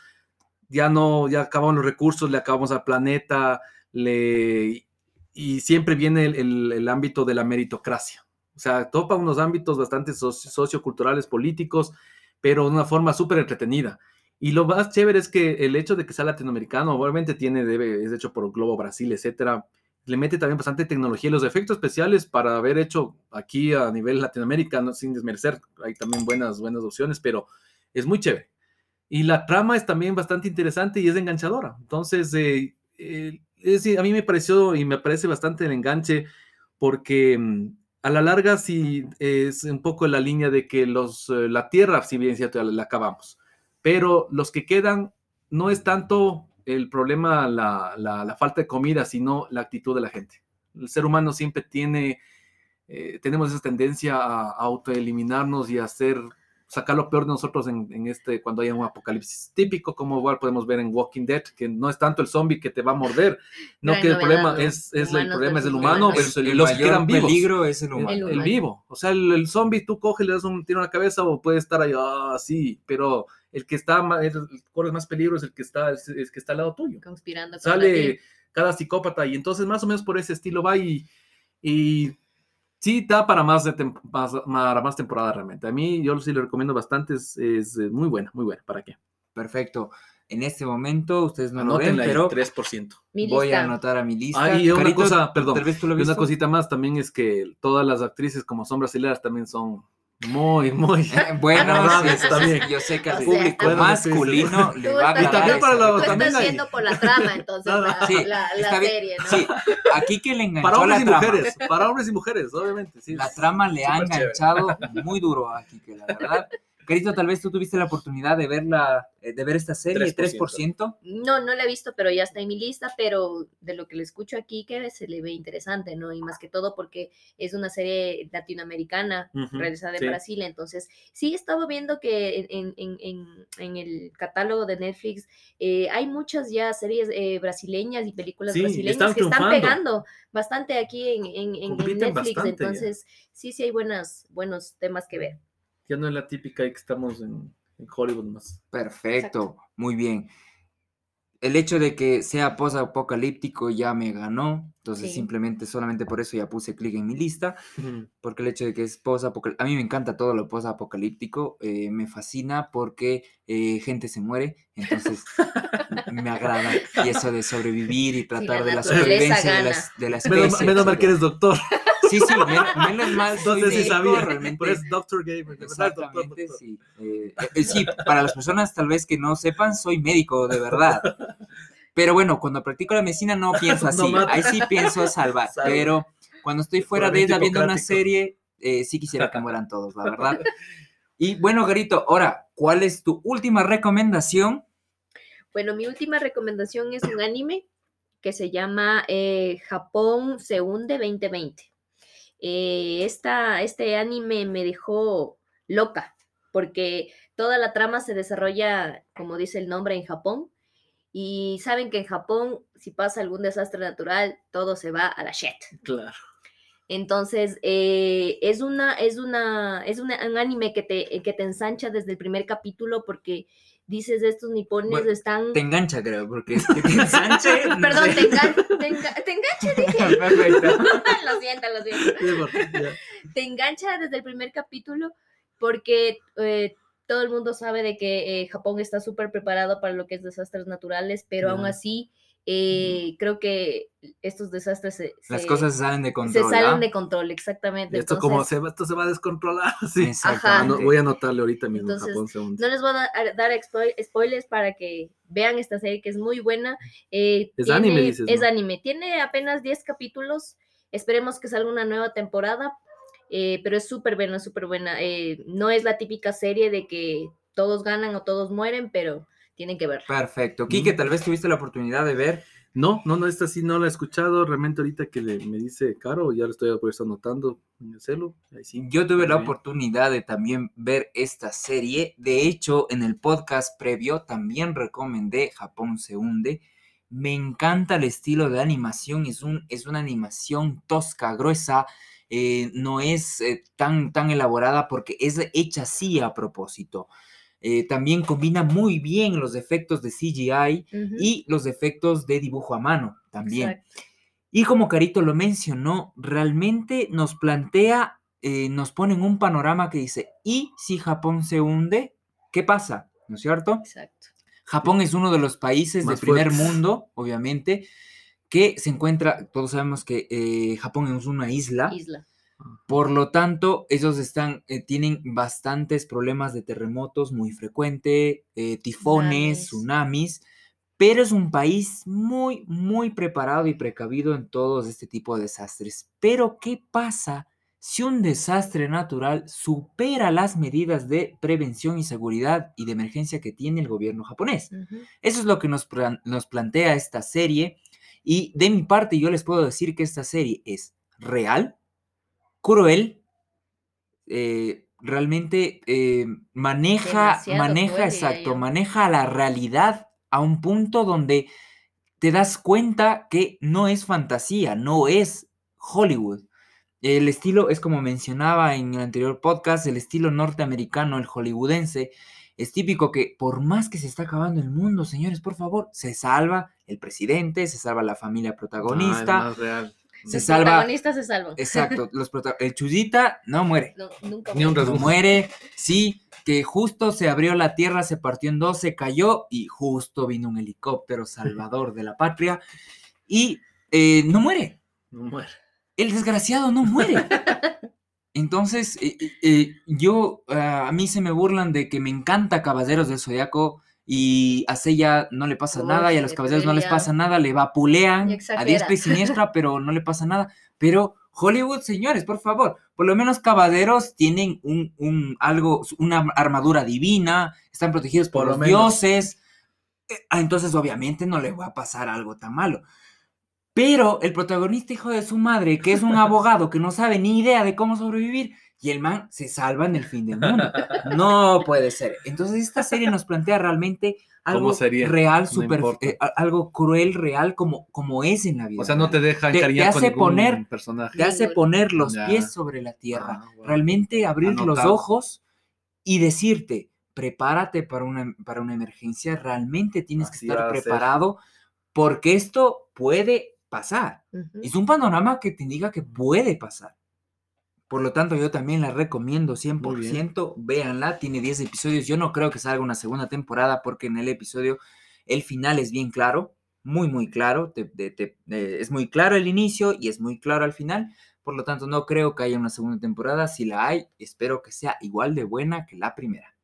ya no, ya acaban los recursos, le acabamos al planeta, le, y siempre viene el, el- el ámbito de la meritocracia. O sea, topa unos ámbitos bastante soci- socioculturales, políticos, pero de una forma súper entretenida. Y lo más chévere es que el hecho de que sea latinoamericano, obviamente tiene, debe, es hecho por Globo Brasil, etcétera, le mete también bastante tecnología y los efectos especiales para haber hecho aquí a nivel Latinoamérica, no- sin desmerecer, hay también buenas, buenas opciones, pero es muy chévere. Y la trama es también bastante interesante y es enganchadora. Entonces, eh, eh, a mí me pareció y me parece bastante el enganche porque mm, a la larga sí es un poco la línea de que los, eh, la tierra, si bien cierto, la acabamos, pero los que quedan no es tanto el problema la, la- la falta de comida, sino la actitud de la gente. El ser humano siempre tiene, eh, tenemos esa tendencia a, autoeliminarnos y a hacer, sacar lo peor de nosotros en, en este, cuando haya un apocalipsis típico, como igual podemos ver en Walking Dead, que no es tanto el zombie que te va a morder, no Gran que el problema es, es el problema es el humano versus El, el los que quedan vivos. peligro es el El, humano. El el vivo. O sea, el, el zombie tú coges, le das un tiro en la cabeza o puede estar ahí, ah, sí, pero el que está, el, el corre más peligro es el que está, es, es que está al lado tuyo. Conspirando Sale cada psicópata y entonces más o menos por ese estilo va y, y sí da para más, de tem- más, para más temporada realmente. A mí yo sí lo recomiendo bastante, es, es, eh, muy buena, muy buena. ¿Para qué? Perfecto. En este momento ustedes no lo ven, pero 3%. Mi voy a anotar a mi lista. Ah, y una Carito, cosa, perdón, Tal vez tú lo Y una cosita más también es que todas las actrices como son brasileñas también son muy, muy... Eh, bueno, Agradables sí, también. yo sé que al sea, público sí, masculino le va a Y también para los- tú también estás hay- yendo por la trama, entonces, No, no. la, Sí, la- la serie, ¿no? Sí, aquí que le enganchó Para hombres la y trama. mujeres, para hombres y mujeres, obviamente. Sí, La trama le ha chévere. enganchado muy duro a Kike, la verdad. Carito, tal vez tú tuviste la oportunidad de verla, eh, de ver esta serie, 3%. 3%. No, no la he visto, pero ya está en mi lista, pero de lo que le escucho aquí que se le ve interesante, ¿no? Y más que todo porque es una serie latinoamericana Ujú, realizada en sí. Brasil, entonces sí estaba viendo que en, en- en- en el catálogo de Netflix eh, hay muchas ya series eh, brasileñas y películas Sí, brasileñas están que están pegando bastante aquí en, en- en- en Compiten Netflix, bastante ya. entonces sí, sí hay buenas, buenos temas que ver. Ya no es la típica ahí que estamos en, en Hollywood más. Perfecto, muy bien. El hecho de que sea post-apocalíptico ya me ganó, entonces Sí. simplemente, solamente por eso ya puse clic en mi lista, porque el hecho de que es post-apocalíptico, a mí me encanta todo lo post-apocalíptico, eh, me fascina porque eh, gente se muere, entonces me agrada, y eso de sobrevivir y tratar la de la supervivencia de gana. la, de la especie. Menos, menos mal que eres doctor. Sí, sí, men- menos mal Entonces sí sabía. realmente. Por eso Doctor Gamer. de verdad, doctor, Exactamente, doctor. sí. Eh, eh, sí, para las personas tal vez que no sepan, soy médico de verdad. Pero bueno, cuando practico la medicina no pienso así. Ahí sí pienso salvar. Salva. Pero cuando estoy fuera de ella viendo una serie, eh, sí quisiera que mueran todos, la verdad. Y bueno, Garito, ahora, ¿cuál es tu última recomendación? Bueno, mi última recomendación es un anime que se llama eh, Japón se hunde 2020. Eh, esta, este anime me dejó loca porque toda la trama se desarrolla, como dice el nombre, en Japón. Y saben que en Japón, si pasa algún desastre natural, todo se va a la shit. Claro. Entonces, eh, es, una, es, una, es una- un anime que te, que te ensancha desde el primer capítulo porque dices, estos nipones Bueno, están... Te engancha, creo, porque es que te ensanche. no Perdón, te, engan- te enga- te engancha, dije. Perfecto. lo siento, lo siento. Te engancha desde el primer capítulo porque eh, todo el mundo sabe de que eh, Japón está súper preparado para lo que es desastres naturales, pero aún Ya. así eh, creo que estos desastres se, Las se- cosas salen de se control. salen ¿ah? de control, exactamente. Y esto como Entonces, se va, esto se va a descontrolar. Sí. Ajá. Ano- voy a anotarle ahorita mismo Entonces, Japón segundo. no les voy a da- a dar spoilers para que vean esta serie que es muy buena. Eh, Es anime, tiene- dices, Es ¿no? anime. Tiene apenas 10 capítulos. Esperemos que salga una nueva temporada. eh, pero es súper buena, súper buena. Eh, no es la típica serie de que todos ganan o todos mueren, pero tienen que verla. Perfecto. Quique, tal vez tuviste la oportunidad de ver. No, no, no, esta sí no la he escuchado. Realmente ahorita que le- me dice Caro, ya lo estoy por eso anotando en el. Ahí sí. Yo tuve la oportunidad de también ver esta serie. De hecho, en el podcast previo también recomendé Japón se hunde. Me encanta el estilo de animación. Es, un, es una animación tosca, gruesa. eh, no es eh, tan, tan elaborada porque es hecha así a propósito. Eh, también combina muy bien los efectos de CGI y los efectos de dibujo a mano también. exacto. Y como Carito lo mencionó, realmente nos plantea, eh, nos pone en un panorama que dice, ¿y si Japón se hunde? ¿Qué pasa? ¿No es cierto? Exacto. Japón es uno de los países de primer fuertes. mundo, obviamente, que se encuentra, todos sabemos que eh, Japón es una isla, Isla. Por lo tanto, ellos están, eh, tienen bastantes problemas de terremotos muy frecuente, eh, tifones, Tsunamis. tsunamis, pero es un país muy, muy preparado y precavido en todos este tipo de desastres. Pero, ¿qué pasa si un desastre natural supera las medidas de prevención y seguridad y de emergencia que tiene el gobierno japonés? Eso es lo que nos, plan- nos plantea esta serie. Y de mi parte, yo les puedo decir que esta serie es real, cruel, eh, realmente eh, maneja, Demasiado maneja, cruel, exacto, maneja la realidad a un punto donde te das cuenta que no es fantasía, no es Hollywood. El estilo es como mencionaba en el anterior podcast, el estilo norteamericano, el hollywoodense, es típico que por más que se está acabando el mundo, señores, por favor, se salva el presidente, se salva la familia Ah, es protagonista, más real. Se Los salva, protagonistas se salvan. exacto, los el chudita no muere, No, nunca Ni un rasguño. muere, sí, que justo se abrió la tierra, se partió en dos, se cayó y justo vino un helicóptero salvador de la patria y eh, no muere, No muere. el desgraciado no muere. Entonces, eh, eh, eh, yo, ah, a mí se me burlan de que me encanta Caballeros del Zodiaco y a Seiya no le pasa Uy, nada y a los le caballeros no les pasa nada, le vapulean a diestra y siniestra, pero no le pasa nada. Pero Hollywood, señores, por favor, por lo menos caballeros tienen un, un algo, una armadura divina, están protegidos por, Por lo los menos. dioses. Eh, ah, entonces, obviamente, no le va a pasar algo tan malo. Pero el protagonista, hijo de su madre, que es un abogado que no sabe ni idea de cómo sobrevivir, y el man se salva en el fin del mundo. No puede ser. Entonces, esta serie nos plantea realmente algo sería? real, super, eh, algo cruel, real, como, como es en la vida. O sea, no te deja Te- te con hace ningún poner- personaje. Te hace poner los Ya. pies sobre la tierra. Ah, wow. Realmente abrir los ojos y decirte, prepárate para una, para una emergencia. Realmente tienes Así que estar preparado porque esto puede pasar. Ujú. Es un panorama que te indica que puede pasar. Por lo tanto, yo también la recomiendo 100%. Véanla, tiene 10 episodios. Yo no creo que salga una segunda temporada porque en el episodio el final es bien claro, muy, muy claro. te- te- te- eh, es muy claro el inicio y es muy claro al final. Por lo tanto, no creo que haya una segunda temporada. Si la hay, espero que sea igual de buena que la primera.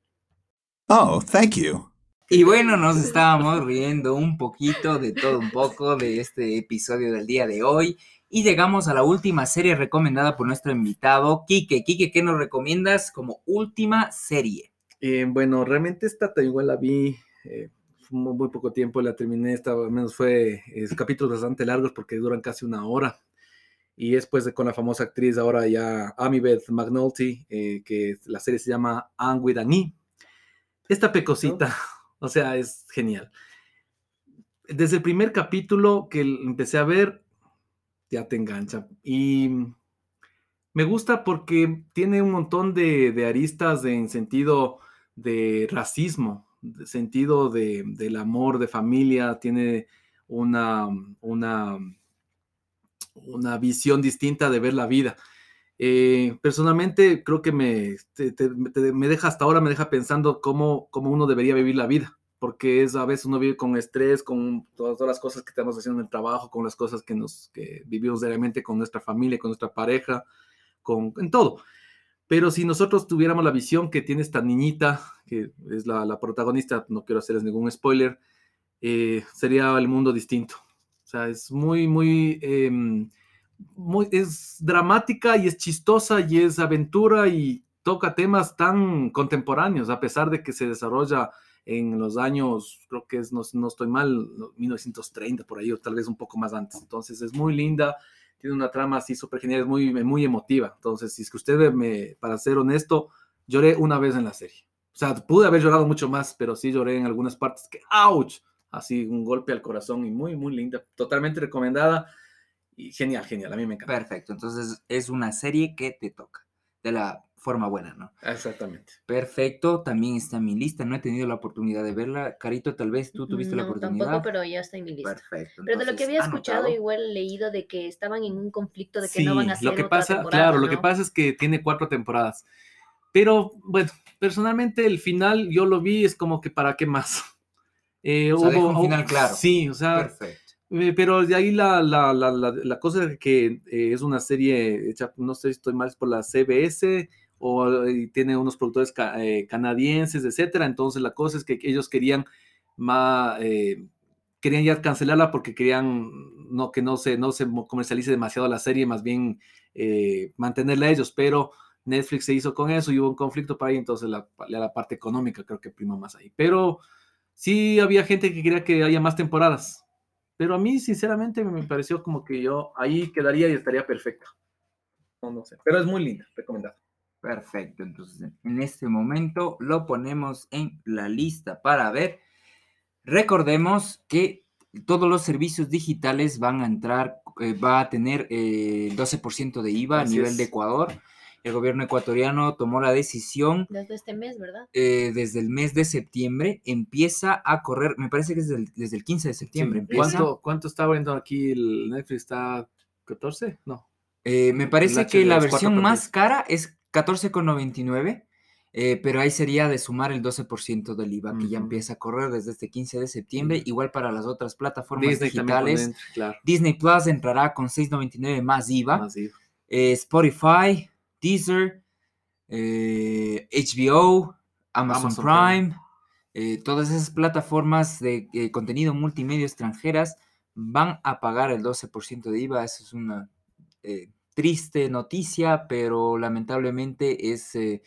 Oh, thank you. Y bueno, nos estábamos riendo un poquito de todo un poco de este episodio del día de hoy. Y llegamos a la última serie recomendada por nuestro invitado, Quique. Quique, ¿qué nos recomiendas como última serie? Eh, bueno, realmente esta ta- igual la vi eh, muy, muy poco tiempo, la terminé, esta al menos fue capítulos bastante largos porque duran casi una hora. Y es pues de- con la famosa actriz ahora ya Amibeth McNulty, eh, que la serie se llama Anne with an E. Esta pecosita, o sea, es genial. Desde el primer capítulo que empecé a ver, ya te engancha. Y me gusta porque tiene un montón de, aristas en sentido de racismo, de sentido de, del amor de familia, tiene una, una, una visión distinta de ver la vida. Eh, personalmente creo que me, me deja hasta ahora, me deja pensando cómo, cómo uno debería vivir la vida, porque es a veces uno vive con estrés, con todas, todas las cosas que estamos haciendo en el trabajo, con las cosas que, nos, que vivimos diariamente con nuestra familia, con nuestra pareja, con, en todo. Pero si nosotros tuviéramos la visión que tiene esta niñita, que es la, la protagonista, no quiero hacerles ningún spoiler, eh, sería el mundo distinto. O sea, es muy, muy, em, muy, es dramática y es chistosa y es aventura y toca temas tan contemporáneos, a pesar de que se desarrolla en los años, creo que es, no, no estoy mal, no, 1930 por ahí, o tal vez un poco más antes. Entonces es muy linda, tiene una trama así súper genial, es muy, muy emotiva. Entonces, si es que usted me, para ser honesto, lloré una vez en la serie. O sea, pude haber llorado mucho más, pero sí lloré en algunas partes que, ¡ouch! Así, un golpe al corazón y muy, muy linda. Totalmente recomendada y genial, genial. A mí me encanta. Perfecto, entonces es una serie que te toca, de la forma buena, ¿no? Exactamente. Perfecto, también está en mi lista, no he tenido la oportunidad de verla. Carito, tal vez tú tuviste la No, oportunidad. tampoco, pero ya está en mi lista. Perfecto. Pero de lo que había escuchado, anotado. igual leído de que estaban en un conflicto de que no van a hacer lo que otra pasa, temporada, claro, lo que ¿no? pasa es que tiene cuatro temporadas. Pero bueno, personalmente el final yo lo vi, es como que para qué más. Eh, O sea, hubo- un final claro. Sí, o sea, Perfecto. eh, pero de ahí la, la, la, la, la cosa es que eh, es una serie hecha, no sé si estoy mal, es por la CBS o tiene unos productores ca- eh, canadienses, etcétera. Entonces la cosa es que ellos querían más, eh, querían ya cancelarla porque querían no, que no se, no se comercialice demasiado la serie, más bien eh, mantenerla a ellos, pero Netflix se hizo con eso y hubo un conflicto para ahí, entonces la, la parte económica creo que prima más ahí. Pero sí había gente que quería que haya más temporadas, pero a mí sinceramente me pareció como que yo ahí quedaría y estaría perfecta. No, no sé, pero es muy linda, recomendada. Perfecto, entonces en este momento lo ponemos en la lista para ver. Recordemos que todos los servicios digitales van a entrar, eh, va a tener eh, el 12% de IVA Así a nivel es. de Ecuador. El gobierno ecuatoriano tomó la decisión Desde este mes, ¿verdad? eh, desde el mes de septiembre, empieza a correr, me parece que es desde el, desde el 15 de septiembre. Sí. empieza. ¿Cuánto, ¿Cuánto está viendo aquí el Netflix? ¿Está 14? No. Eh, me parece que la versión más cara es 14,99, eh, pero ahí sería de sumar el 12% del IVA que ya empieza a correr desde este 15 de septiembre, igual para las otras plataformas Disney digitales. Claro. Disney Plus entrará con 6,99 más IVA. Más IVA. eh, Spotify, Deezer, eh, HBO, Amazon, Amazon Prime, eh, todas esas plataformas de eh, contenido multimedia extranjeras van a pagar el 12% de IVA. Eso es una eh, triste noticia, pero lamentablemente es eh,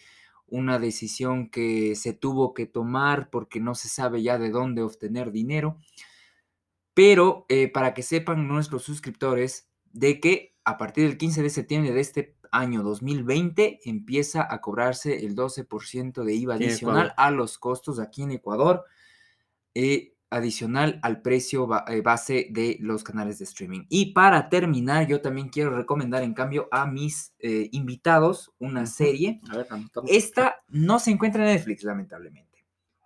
una decisión que se tuvo que tomar porque no se sabe ya de dónde obtener dinero. Pero eh, para que sepan nuestros suscriptores de que a partir del 15 de septiembre de este año 2020 empieza a cobrarse el 12% de IVA adicional a los costos aquí en Ecuador, eh, adicional al precio eh, base de los canales de streaming. Y para terminar, yo también quiero recomendar en cambio a mis eh, invitados una serie A ver, anotamos. esta no se encuentra en Netflix, lamentablemente.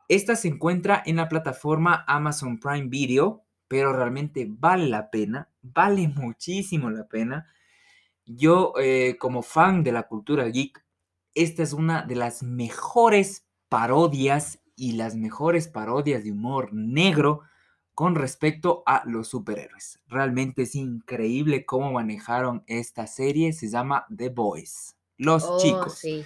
Esta se encuentra en la plataforma Amazon Prime Video, pero realmente vale la pena, vale muchísimo la pena. Yo, eh, como fan de la cultura geek, esta es una de las mejores parodias y las mejores parodias de humor negro con respecto a los superhéroes. Realmente es increíble cómo manejaron esta serie. Se llama The Boys, Los Oh, Chicos. sí.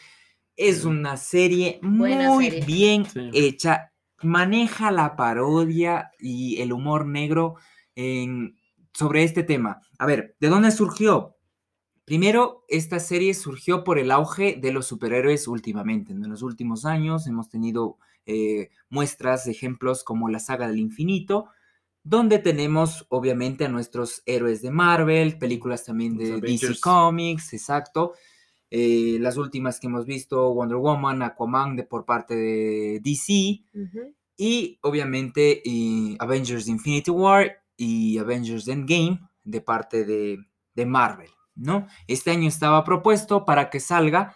Es una serie Buena muy serie. bien Sí. hecha. Maneja la parodia y el humor negro en- sobre este tema. A ver, ¿de dónde surgió? Primero, esta serie surgió por el auge de los superhéroes últimamente. En los últimos años hemos tenido eh, muestras, ejemplos como la saga del infinito, donde tenemos obviamente a nuestros héroes de Marvel, películas también de DC. Comics, exacto. Eh, las últimas que hemos visto, Wonder Woman, Aquaman de, por parte de DC y obviamente eh, Avengers Infinity War y Avengers Endgame de parte de, de Marvel, ¿no? Este año estaba propuesto para que salga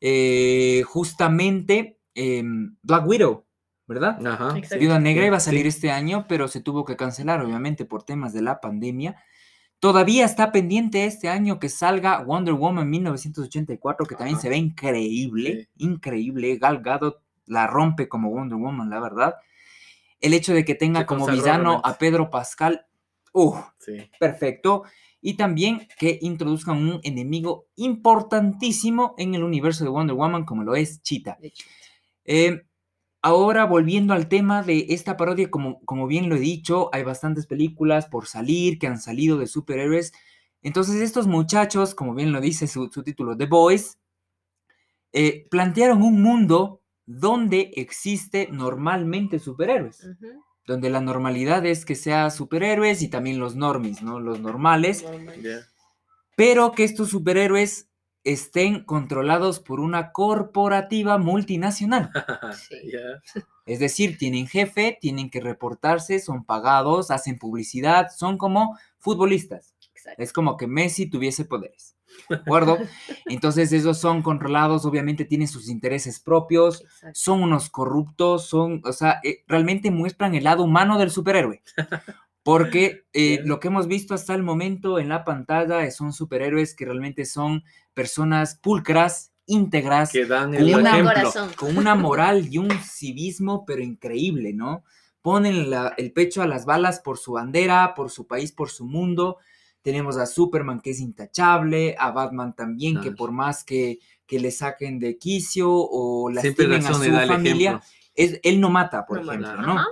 eh, justamente em, Black Widow, ¿verdad? Ajá. Exacto. Viuda Negra iba a salir Sí. este año, pero se tuvo que cancelar, obviamente, por temas de la pandemia. Todavía está pendiente este año que salga Wonder Woman 1984, que también se ve increíble, increíble. Gal Gadot la rompe como Wonder Woman, la verdad. El hecho de que tenga Se como villano realmente. a Pedro Pascal, ¡uh! Sí. perfecto. Y también que introduzcan un enemigo importantísimo en el universo de Wonder Woman, como lo es Cheetah. De hecho, Eh, ahora, volviendo al tema de esta parodia, como, como bien lo he dicho, hay bastantes películas por salir que han salido de superhéroes. Entonces, estos muchachos, como bien lo dice su, su título, The Boys, eh, plantearon un mundo donde existe normalmente superhéroes. ujú, Donde la normalidad es que sea superhéroes y también los normies, ¿no? Los normales pero que estos superhéroes estén controlados por una corporativa multinacional. Sí. Es decir, tienen jefe, tienen que reportarse, son pagados, hacen publicidad, son como futbolistas. Exacto. Es como que Messi tuviese poderes. ¿De acuerdo? Entonces esos son controlados, obviamente tienen sus intereses propios, exacto. son unos corruptos, son, o sea, eh, realmente muestran el lado humano del superhéroe. Porque eh, lo que hemos visto hasta el momento en la pantalla son superhéroes que realmente son personas pulcras, íntegras, Que dan Con el ejemplo. con una moral y un civismo, pero increíble, ¿no? Ponen la- el pecho a las balas por su bandera, por su país, por su mundo. Tenemos a Superman que es intachable, a Batman también, que por más que, que le saquen de quicio o lastimen a su familia, es, él no mata, por No mata, ejemplo, ajá.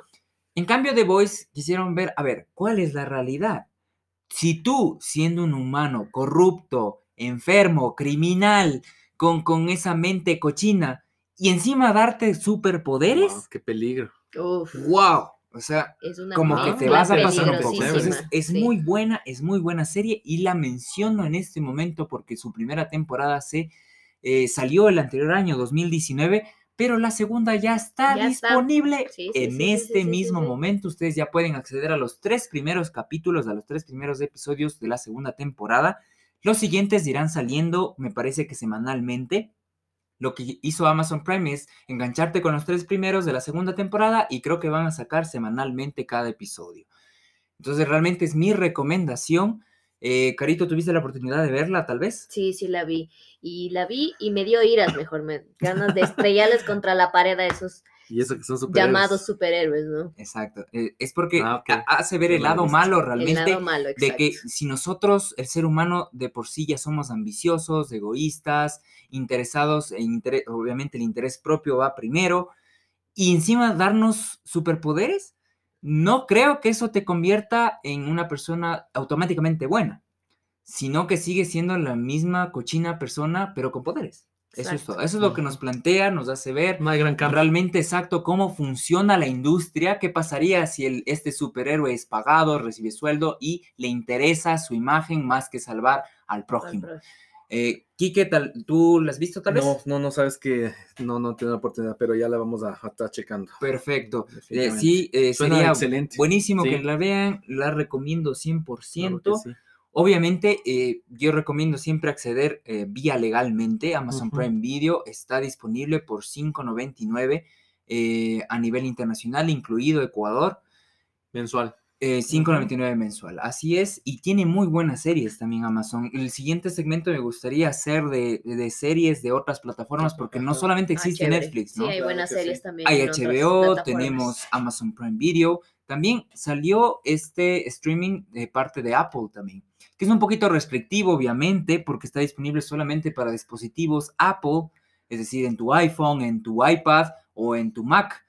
En cambio, The Boys quisieron ver, a ver, ¿cuál es la realidad? Si tú, siendo un humano corrupto, enfermo, criminal, con, con esa mente cochina, y encima darte superpoderes, Wow, qué peligro. Uf, wow, o sea, como que te vas a pasar un poco. Entonces, es sí. muy buena, es muy buena serie y la menciono en este momento porque su primera temporada se eh, salió el anterior año, 2019, pero la segunda ya está Ya está. disponible Sí, sí, en sí, este mismo momento. Ustedes ya pueden acceder a los tres primeros capítulos, a los tres primeros episodios de la segunda temporada. Los siguientes irán saliendo, me parece que semanalmente. Lo que hizo Amazon Prime es engancharte con los tres primeros de la segunda temporada y creo que van a sacar semanalmente cada episodio. Entonces realmente es mi recomendación. Eh, Carito, ¿tuviste la oportunidad de verla tal vez? Sí, sí la vi. Y la vi y me dio iras, mejor, me ganas de estrellarles contra la pared a esos Y eso que son superhéroes. llamados superhéroes, ¿no? Exacto. Eh, es porque Ah, ok. ha- hace ver el lado malo El realmente lado malo, exacto. de que si nosotros, el ser humano, de por sí ya somos ambiciosos, egoístas, interesados, en interés, obviamente el interés propio va primero, y encima darnos superpoderes, no creo que eso te convierta en una persona automáticamente buena, sino que sigue siendo la misma cochina persona, pero con poderes. Eso es. Eso es lo que nos plantea, nos hace ver No hay gran realmente exacto cómo funciona la industria, qué pasaría si el, este superhéroe es pagado, recibe sueldo y le interesa su imagen más que salvar al Al prójimo. Eh, Quique, tal, ¿tú la has visto tal vez? No, no, no sabes que no, no tengo la oportunidad, pero ya la vamos a, a estar checando. Perfecto. Eh, sí, eh, sería excelente. buenísimo que la vean, la recomiendo 100%. Claro sí. Obviamente, eh, yo recomiendo siempre acceder eh, vía legalmente. Amazon. Prime Video está disponible por $5.99 eh, a nivel internacional, incluido Ecuador. Mensual. Eh, 5.99 mensual, así es, y tiene muy buenas series también Amazon. El siguiente segmento me gustaría hacer de, de series de otras plataformas, porque no solamente existe. Netflix, ¿no? Sí, hay buenas series sí. también. Hay HBO, tenemos Amazon Prime Video. También salió este streaming de parte de Apple también, que es un poquito restrictivo, obviamente, porque está disponible solamente para dispositivos Apple, es decir, en tu iPhone, en tu iPad o en tu Mac.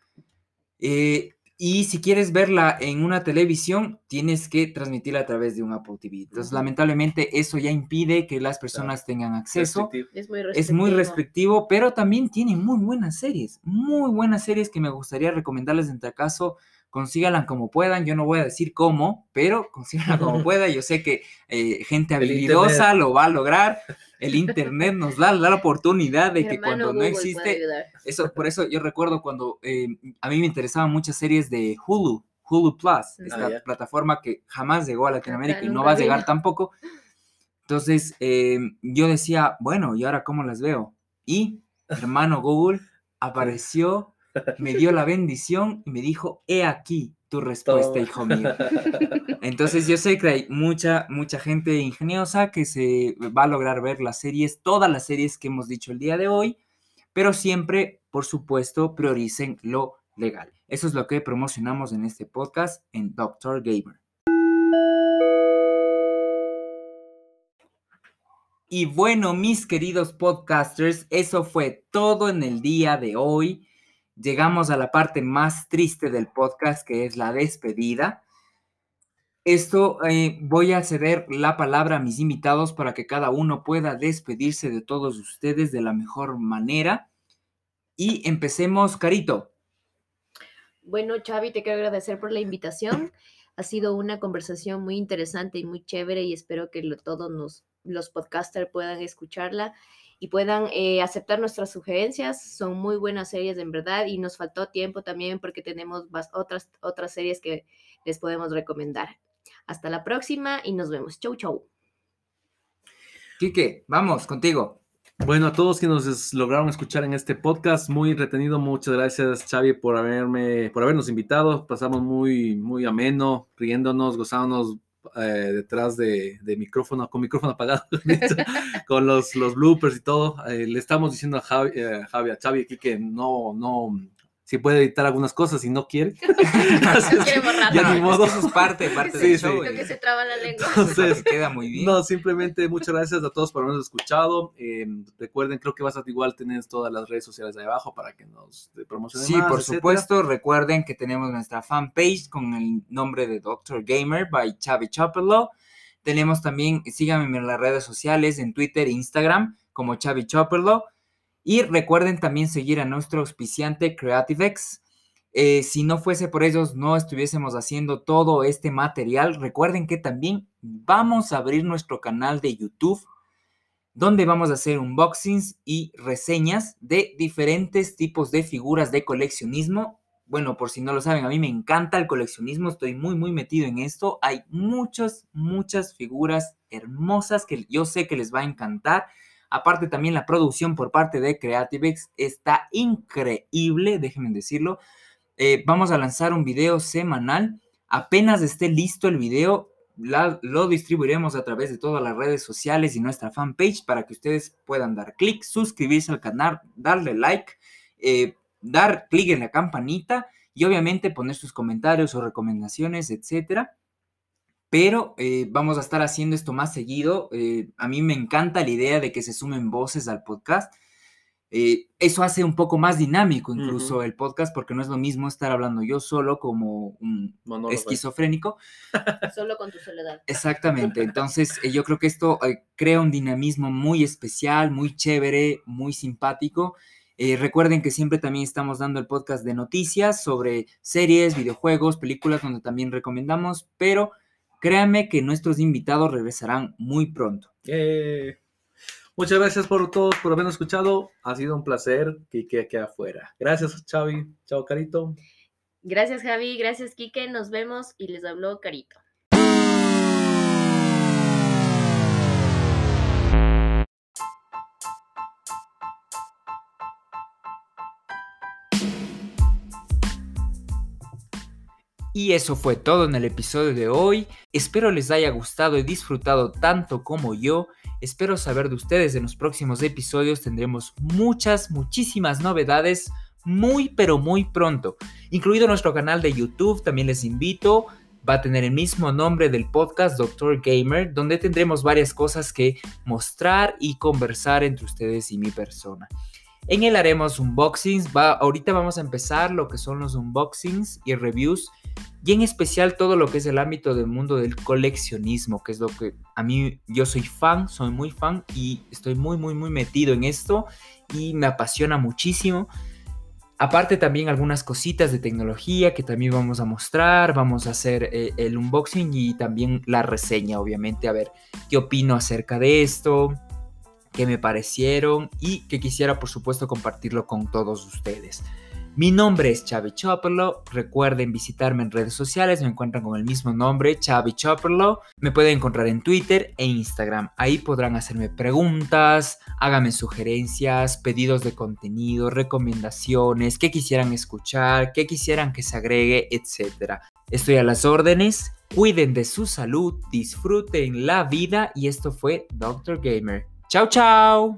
Eh, y si quieres verla en una televisión, tienes que transmitirla a través de un Apple TV. Entonces, lamentablemente, eso ya impide que las personas tengan acceso. Es muy Es muy restrictivo. restrictivo, pero también tiene muy buenas series, muy buenas series que me gustaría recomendarles en tal caso. Consíganla como puedan, yo no voy a decir cómo, pero consíganla como pueda. Yo sé que eh, gente habilidosa lo va a lograr. El internet nos da, la oportunidad de Mi que cuando no Google existe, eso, por eso yo recuerdo cuando eh, a mí me interesaban muchas series de Hulu, Hulu Plus, esta Ah, ya. plataforma que jamás llegó a Latinoamérica y no va a llegar tampoco. Entonces eh, yo decía, bueno, ¿y ahora cómo las veo? Y hermano Google apareció, me dio la bendición y me dijo, he aquí, tu respuesta, hijo mío. Entonces yo sé que hay mucha, mucha gente ingeniosa que se va a lograr ver las series, todas las series que hemos dicho el día de hoy, pero siempre, por supuesto, prioricen lo legal. Eso es lo que promocionamos en este podcast en Doctor Gamer. Y bueno, mis queridos podcasters, eso fue todo en el día de hoy. Llegamos a la parte más triste del podcast, que es la despedida. Esto eh, voy a ceder la palabra a mis invitados para que cada uno pueda despedirse de todos ustedes de la mejor manera. Y empecemos, Carito. Bueno, Xavi, te quiero agradecer por la invitación. Ha sido una conversación muy interesante y muy chévere y espero que lo- todos nos- los podcasters puedan escucharla y puedan eh, aceptar nuestras sugerencias. Son muy buenas series en verdad y nos faltó tiempo también porque tenemos otras, otras series que les podemos recomendar. Hasta la próxima y nos vemos. Chau, chau. Quique, vamos contigo. Bueno, a todos que nos es- lograron escuchar en este podcast, muy retenido, muchas gracias Xavi por haberme, por habernos invitado. Pasamos muy, muy ameno, riéndonos, gozándonos eh, detrás de, micrófono, con micrófono apagado, con los, los bloopers y todo. Eh, le estamos diciendo a Javi, eh, Javi, a Xavi aquí que no, no, si puede editar algunas cosas y no quiere. Borrar. ya No, ni es modo. eso es parte, parte Sí, del sí. show. Creo que eh. se traba la lengua. Entonces, queda muy bien. No, simplemente muchas gracias a todos por habernos escuchado. Eh, recuerden, creo que vas a igual tener todas las redes sociales ahí abajo para que nos eh, promocionen Sí, más, por etcétera. supuesto. Recuerden que tenemos nuestra fanpage con el nombre de Dr. Gamer by Chavi Chopperlo. Tenemos también, síganme en las redes sociales, en Twitter e Instagram como Chavi Chopperlo. Y recuerden también seguir a nuestro auspiciante CreativeX. Eh, si no fuese por ellos, no estuviésemos haciendo todo este material. Recuerden que también vamos a abrir nuestro canal de YouTube donde vamos a hacer unboxings y reseñas de diferentes tipos de figuras de coleccionismo. Bueno, por si no lo saben, a mí me encanta el coleccionismo, estoy muy, muy metido en esto. Hay muchas, muchas figuras hermosas que yo sé que les va a encantar. Aparte también la producción por parte de CreativeX está increíble, déjenme decirlo. Eh, vamos a lanzar un video semanal. Apenas esté listo el video, lo distribuiremos a través de todas las redes sociales y nuestra fanpage para que ustedes puedan dar clic, suscribirse al canal, darle like, eh, dar clic en la campanita y obviamente poner sus comentarios o recomendaciones, etcétera. Pero eh, vamos a estar haciendo esto más seguido. eh, a mí me encanta la idea de que se sumen voces al podcast. Eh, eso hace un poco más dinámico incluso el podcast porque no es lo mismo estar hablando yo solo como un Monólogo. esquizofrénico Solo con tu soledad. Exactamente, entonces eh, yo creo que esto eh, crea un dinamismo muy especial, muy chévere, muy simpático. Eh, recuerden que siempre también estamos dando el podcast de noticias sobre series, videojuegos, películas, donde también recomendamos, pero créanme que nuestros invitados regresarán muy pronto. Eh, muchas gracias por todos por habernos escuchado. Ha sido un placer que quede aquí afuera. Gracias, Xavi. Chao, Carito. Gracias, Javi. Gracias, Quique. Nos vemos y les habló Carito. Y eso fue todo en el episodio de hoy. Espero les haya gustado y disfrutado tanto como yo. Espero saber de ustedes en los próximos episodios. Tendremos muchas, muchísimas novedades muy, pero muy pronto. Incluido nuestro canal de YouTube, también les invito. Va a tener el mismo nombre del podcast Doctor Gamer, donde tendremos varias cosas que mostrar y conversar entre ustedes y mi persona. En él haremos unboxings. Va, ahorita vamos a empezar lo que son los unboxings y reviews y en especial todo lo que es el ámbito del mundo del coleccionismo, que es lo que a mí yo soy fan, soy muy fan y estoy muy muy muy metido en esto y me apasiona muchísimo. Aparte también algunas cositas de tecnología que también vamos a mostrar, vamos a hacer eh, el unboxing y también la reseña, obviamente, a ver qué opino acerca de esto, qué me parecieron y que quisiera por supuesto compartirlo con todos ustedes. Mi nombre es Chavi Chopperlo. Recuerden visitarme en redes sociales. Me encuentran con el mismo nombre, Chavi Chopperlo. Me pueden encontrar en Twitter e Instagram. Ahí podrán hacerme preguntas, háganme sugerencias, pedidos de contenido, recomendaciones, qué quisieran escuchar, qué quisieran que se agregue, etc. Estoy a las órdenes, cuiden de su salud, disfruten la vida y esto fue Dr. Gamer. Chao, chao.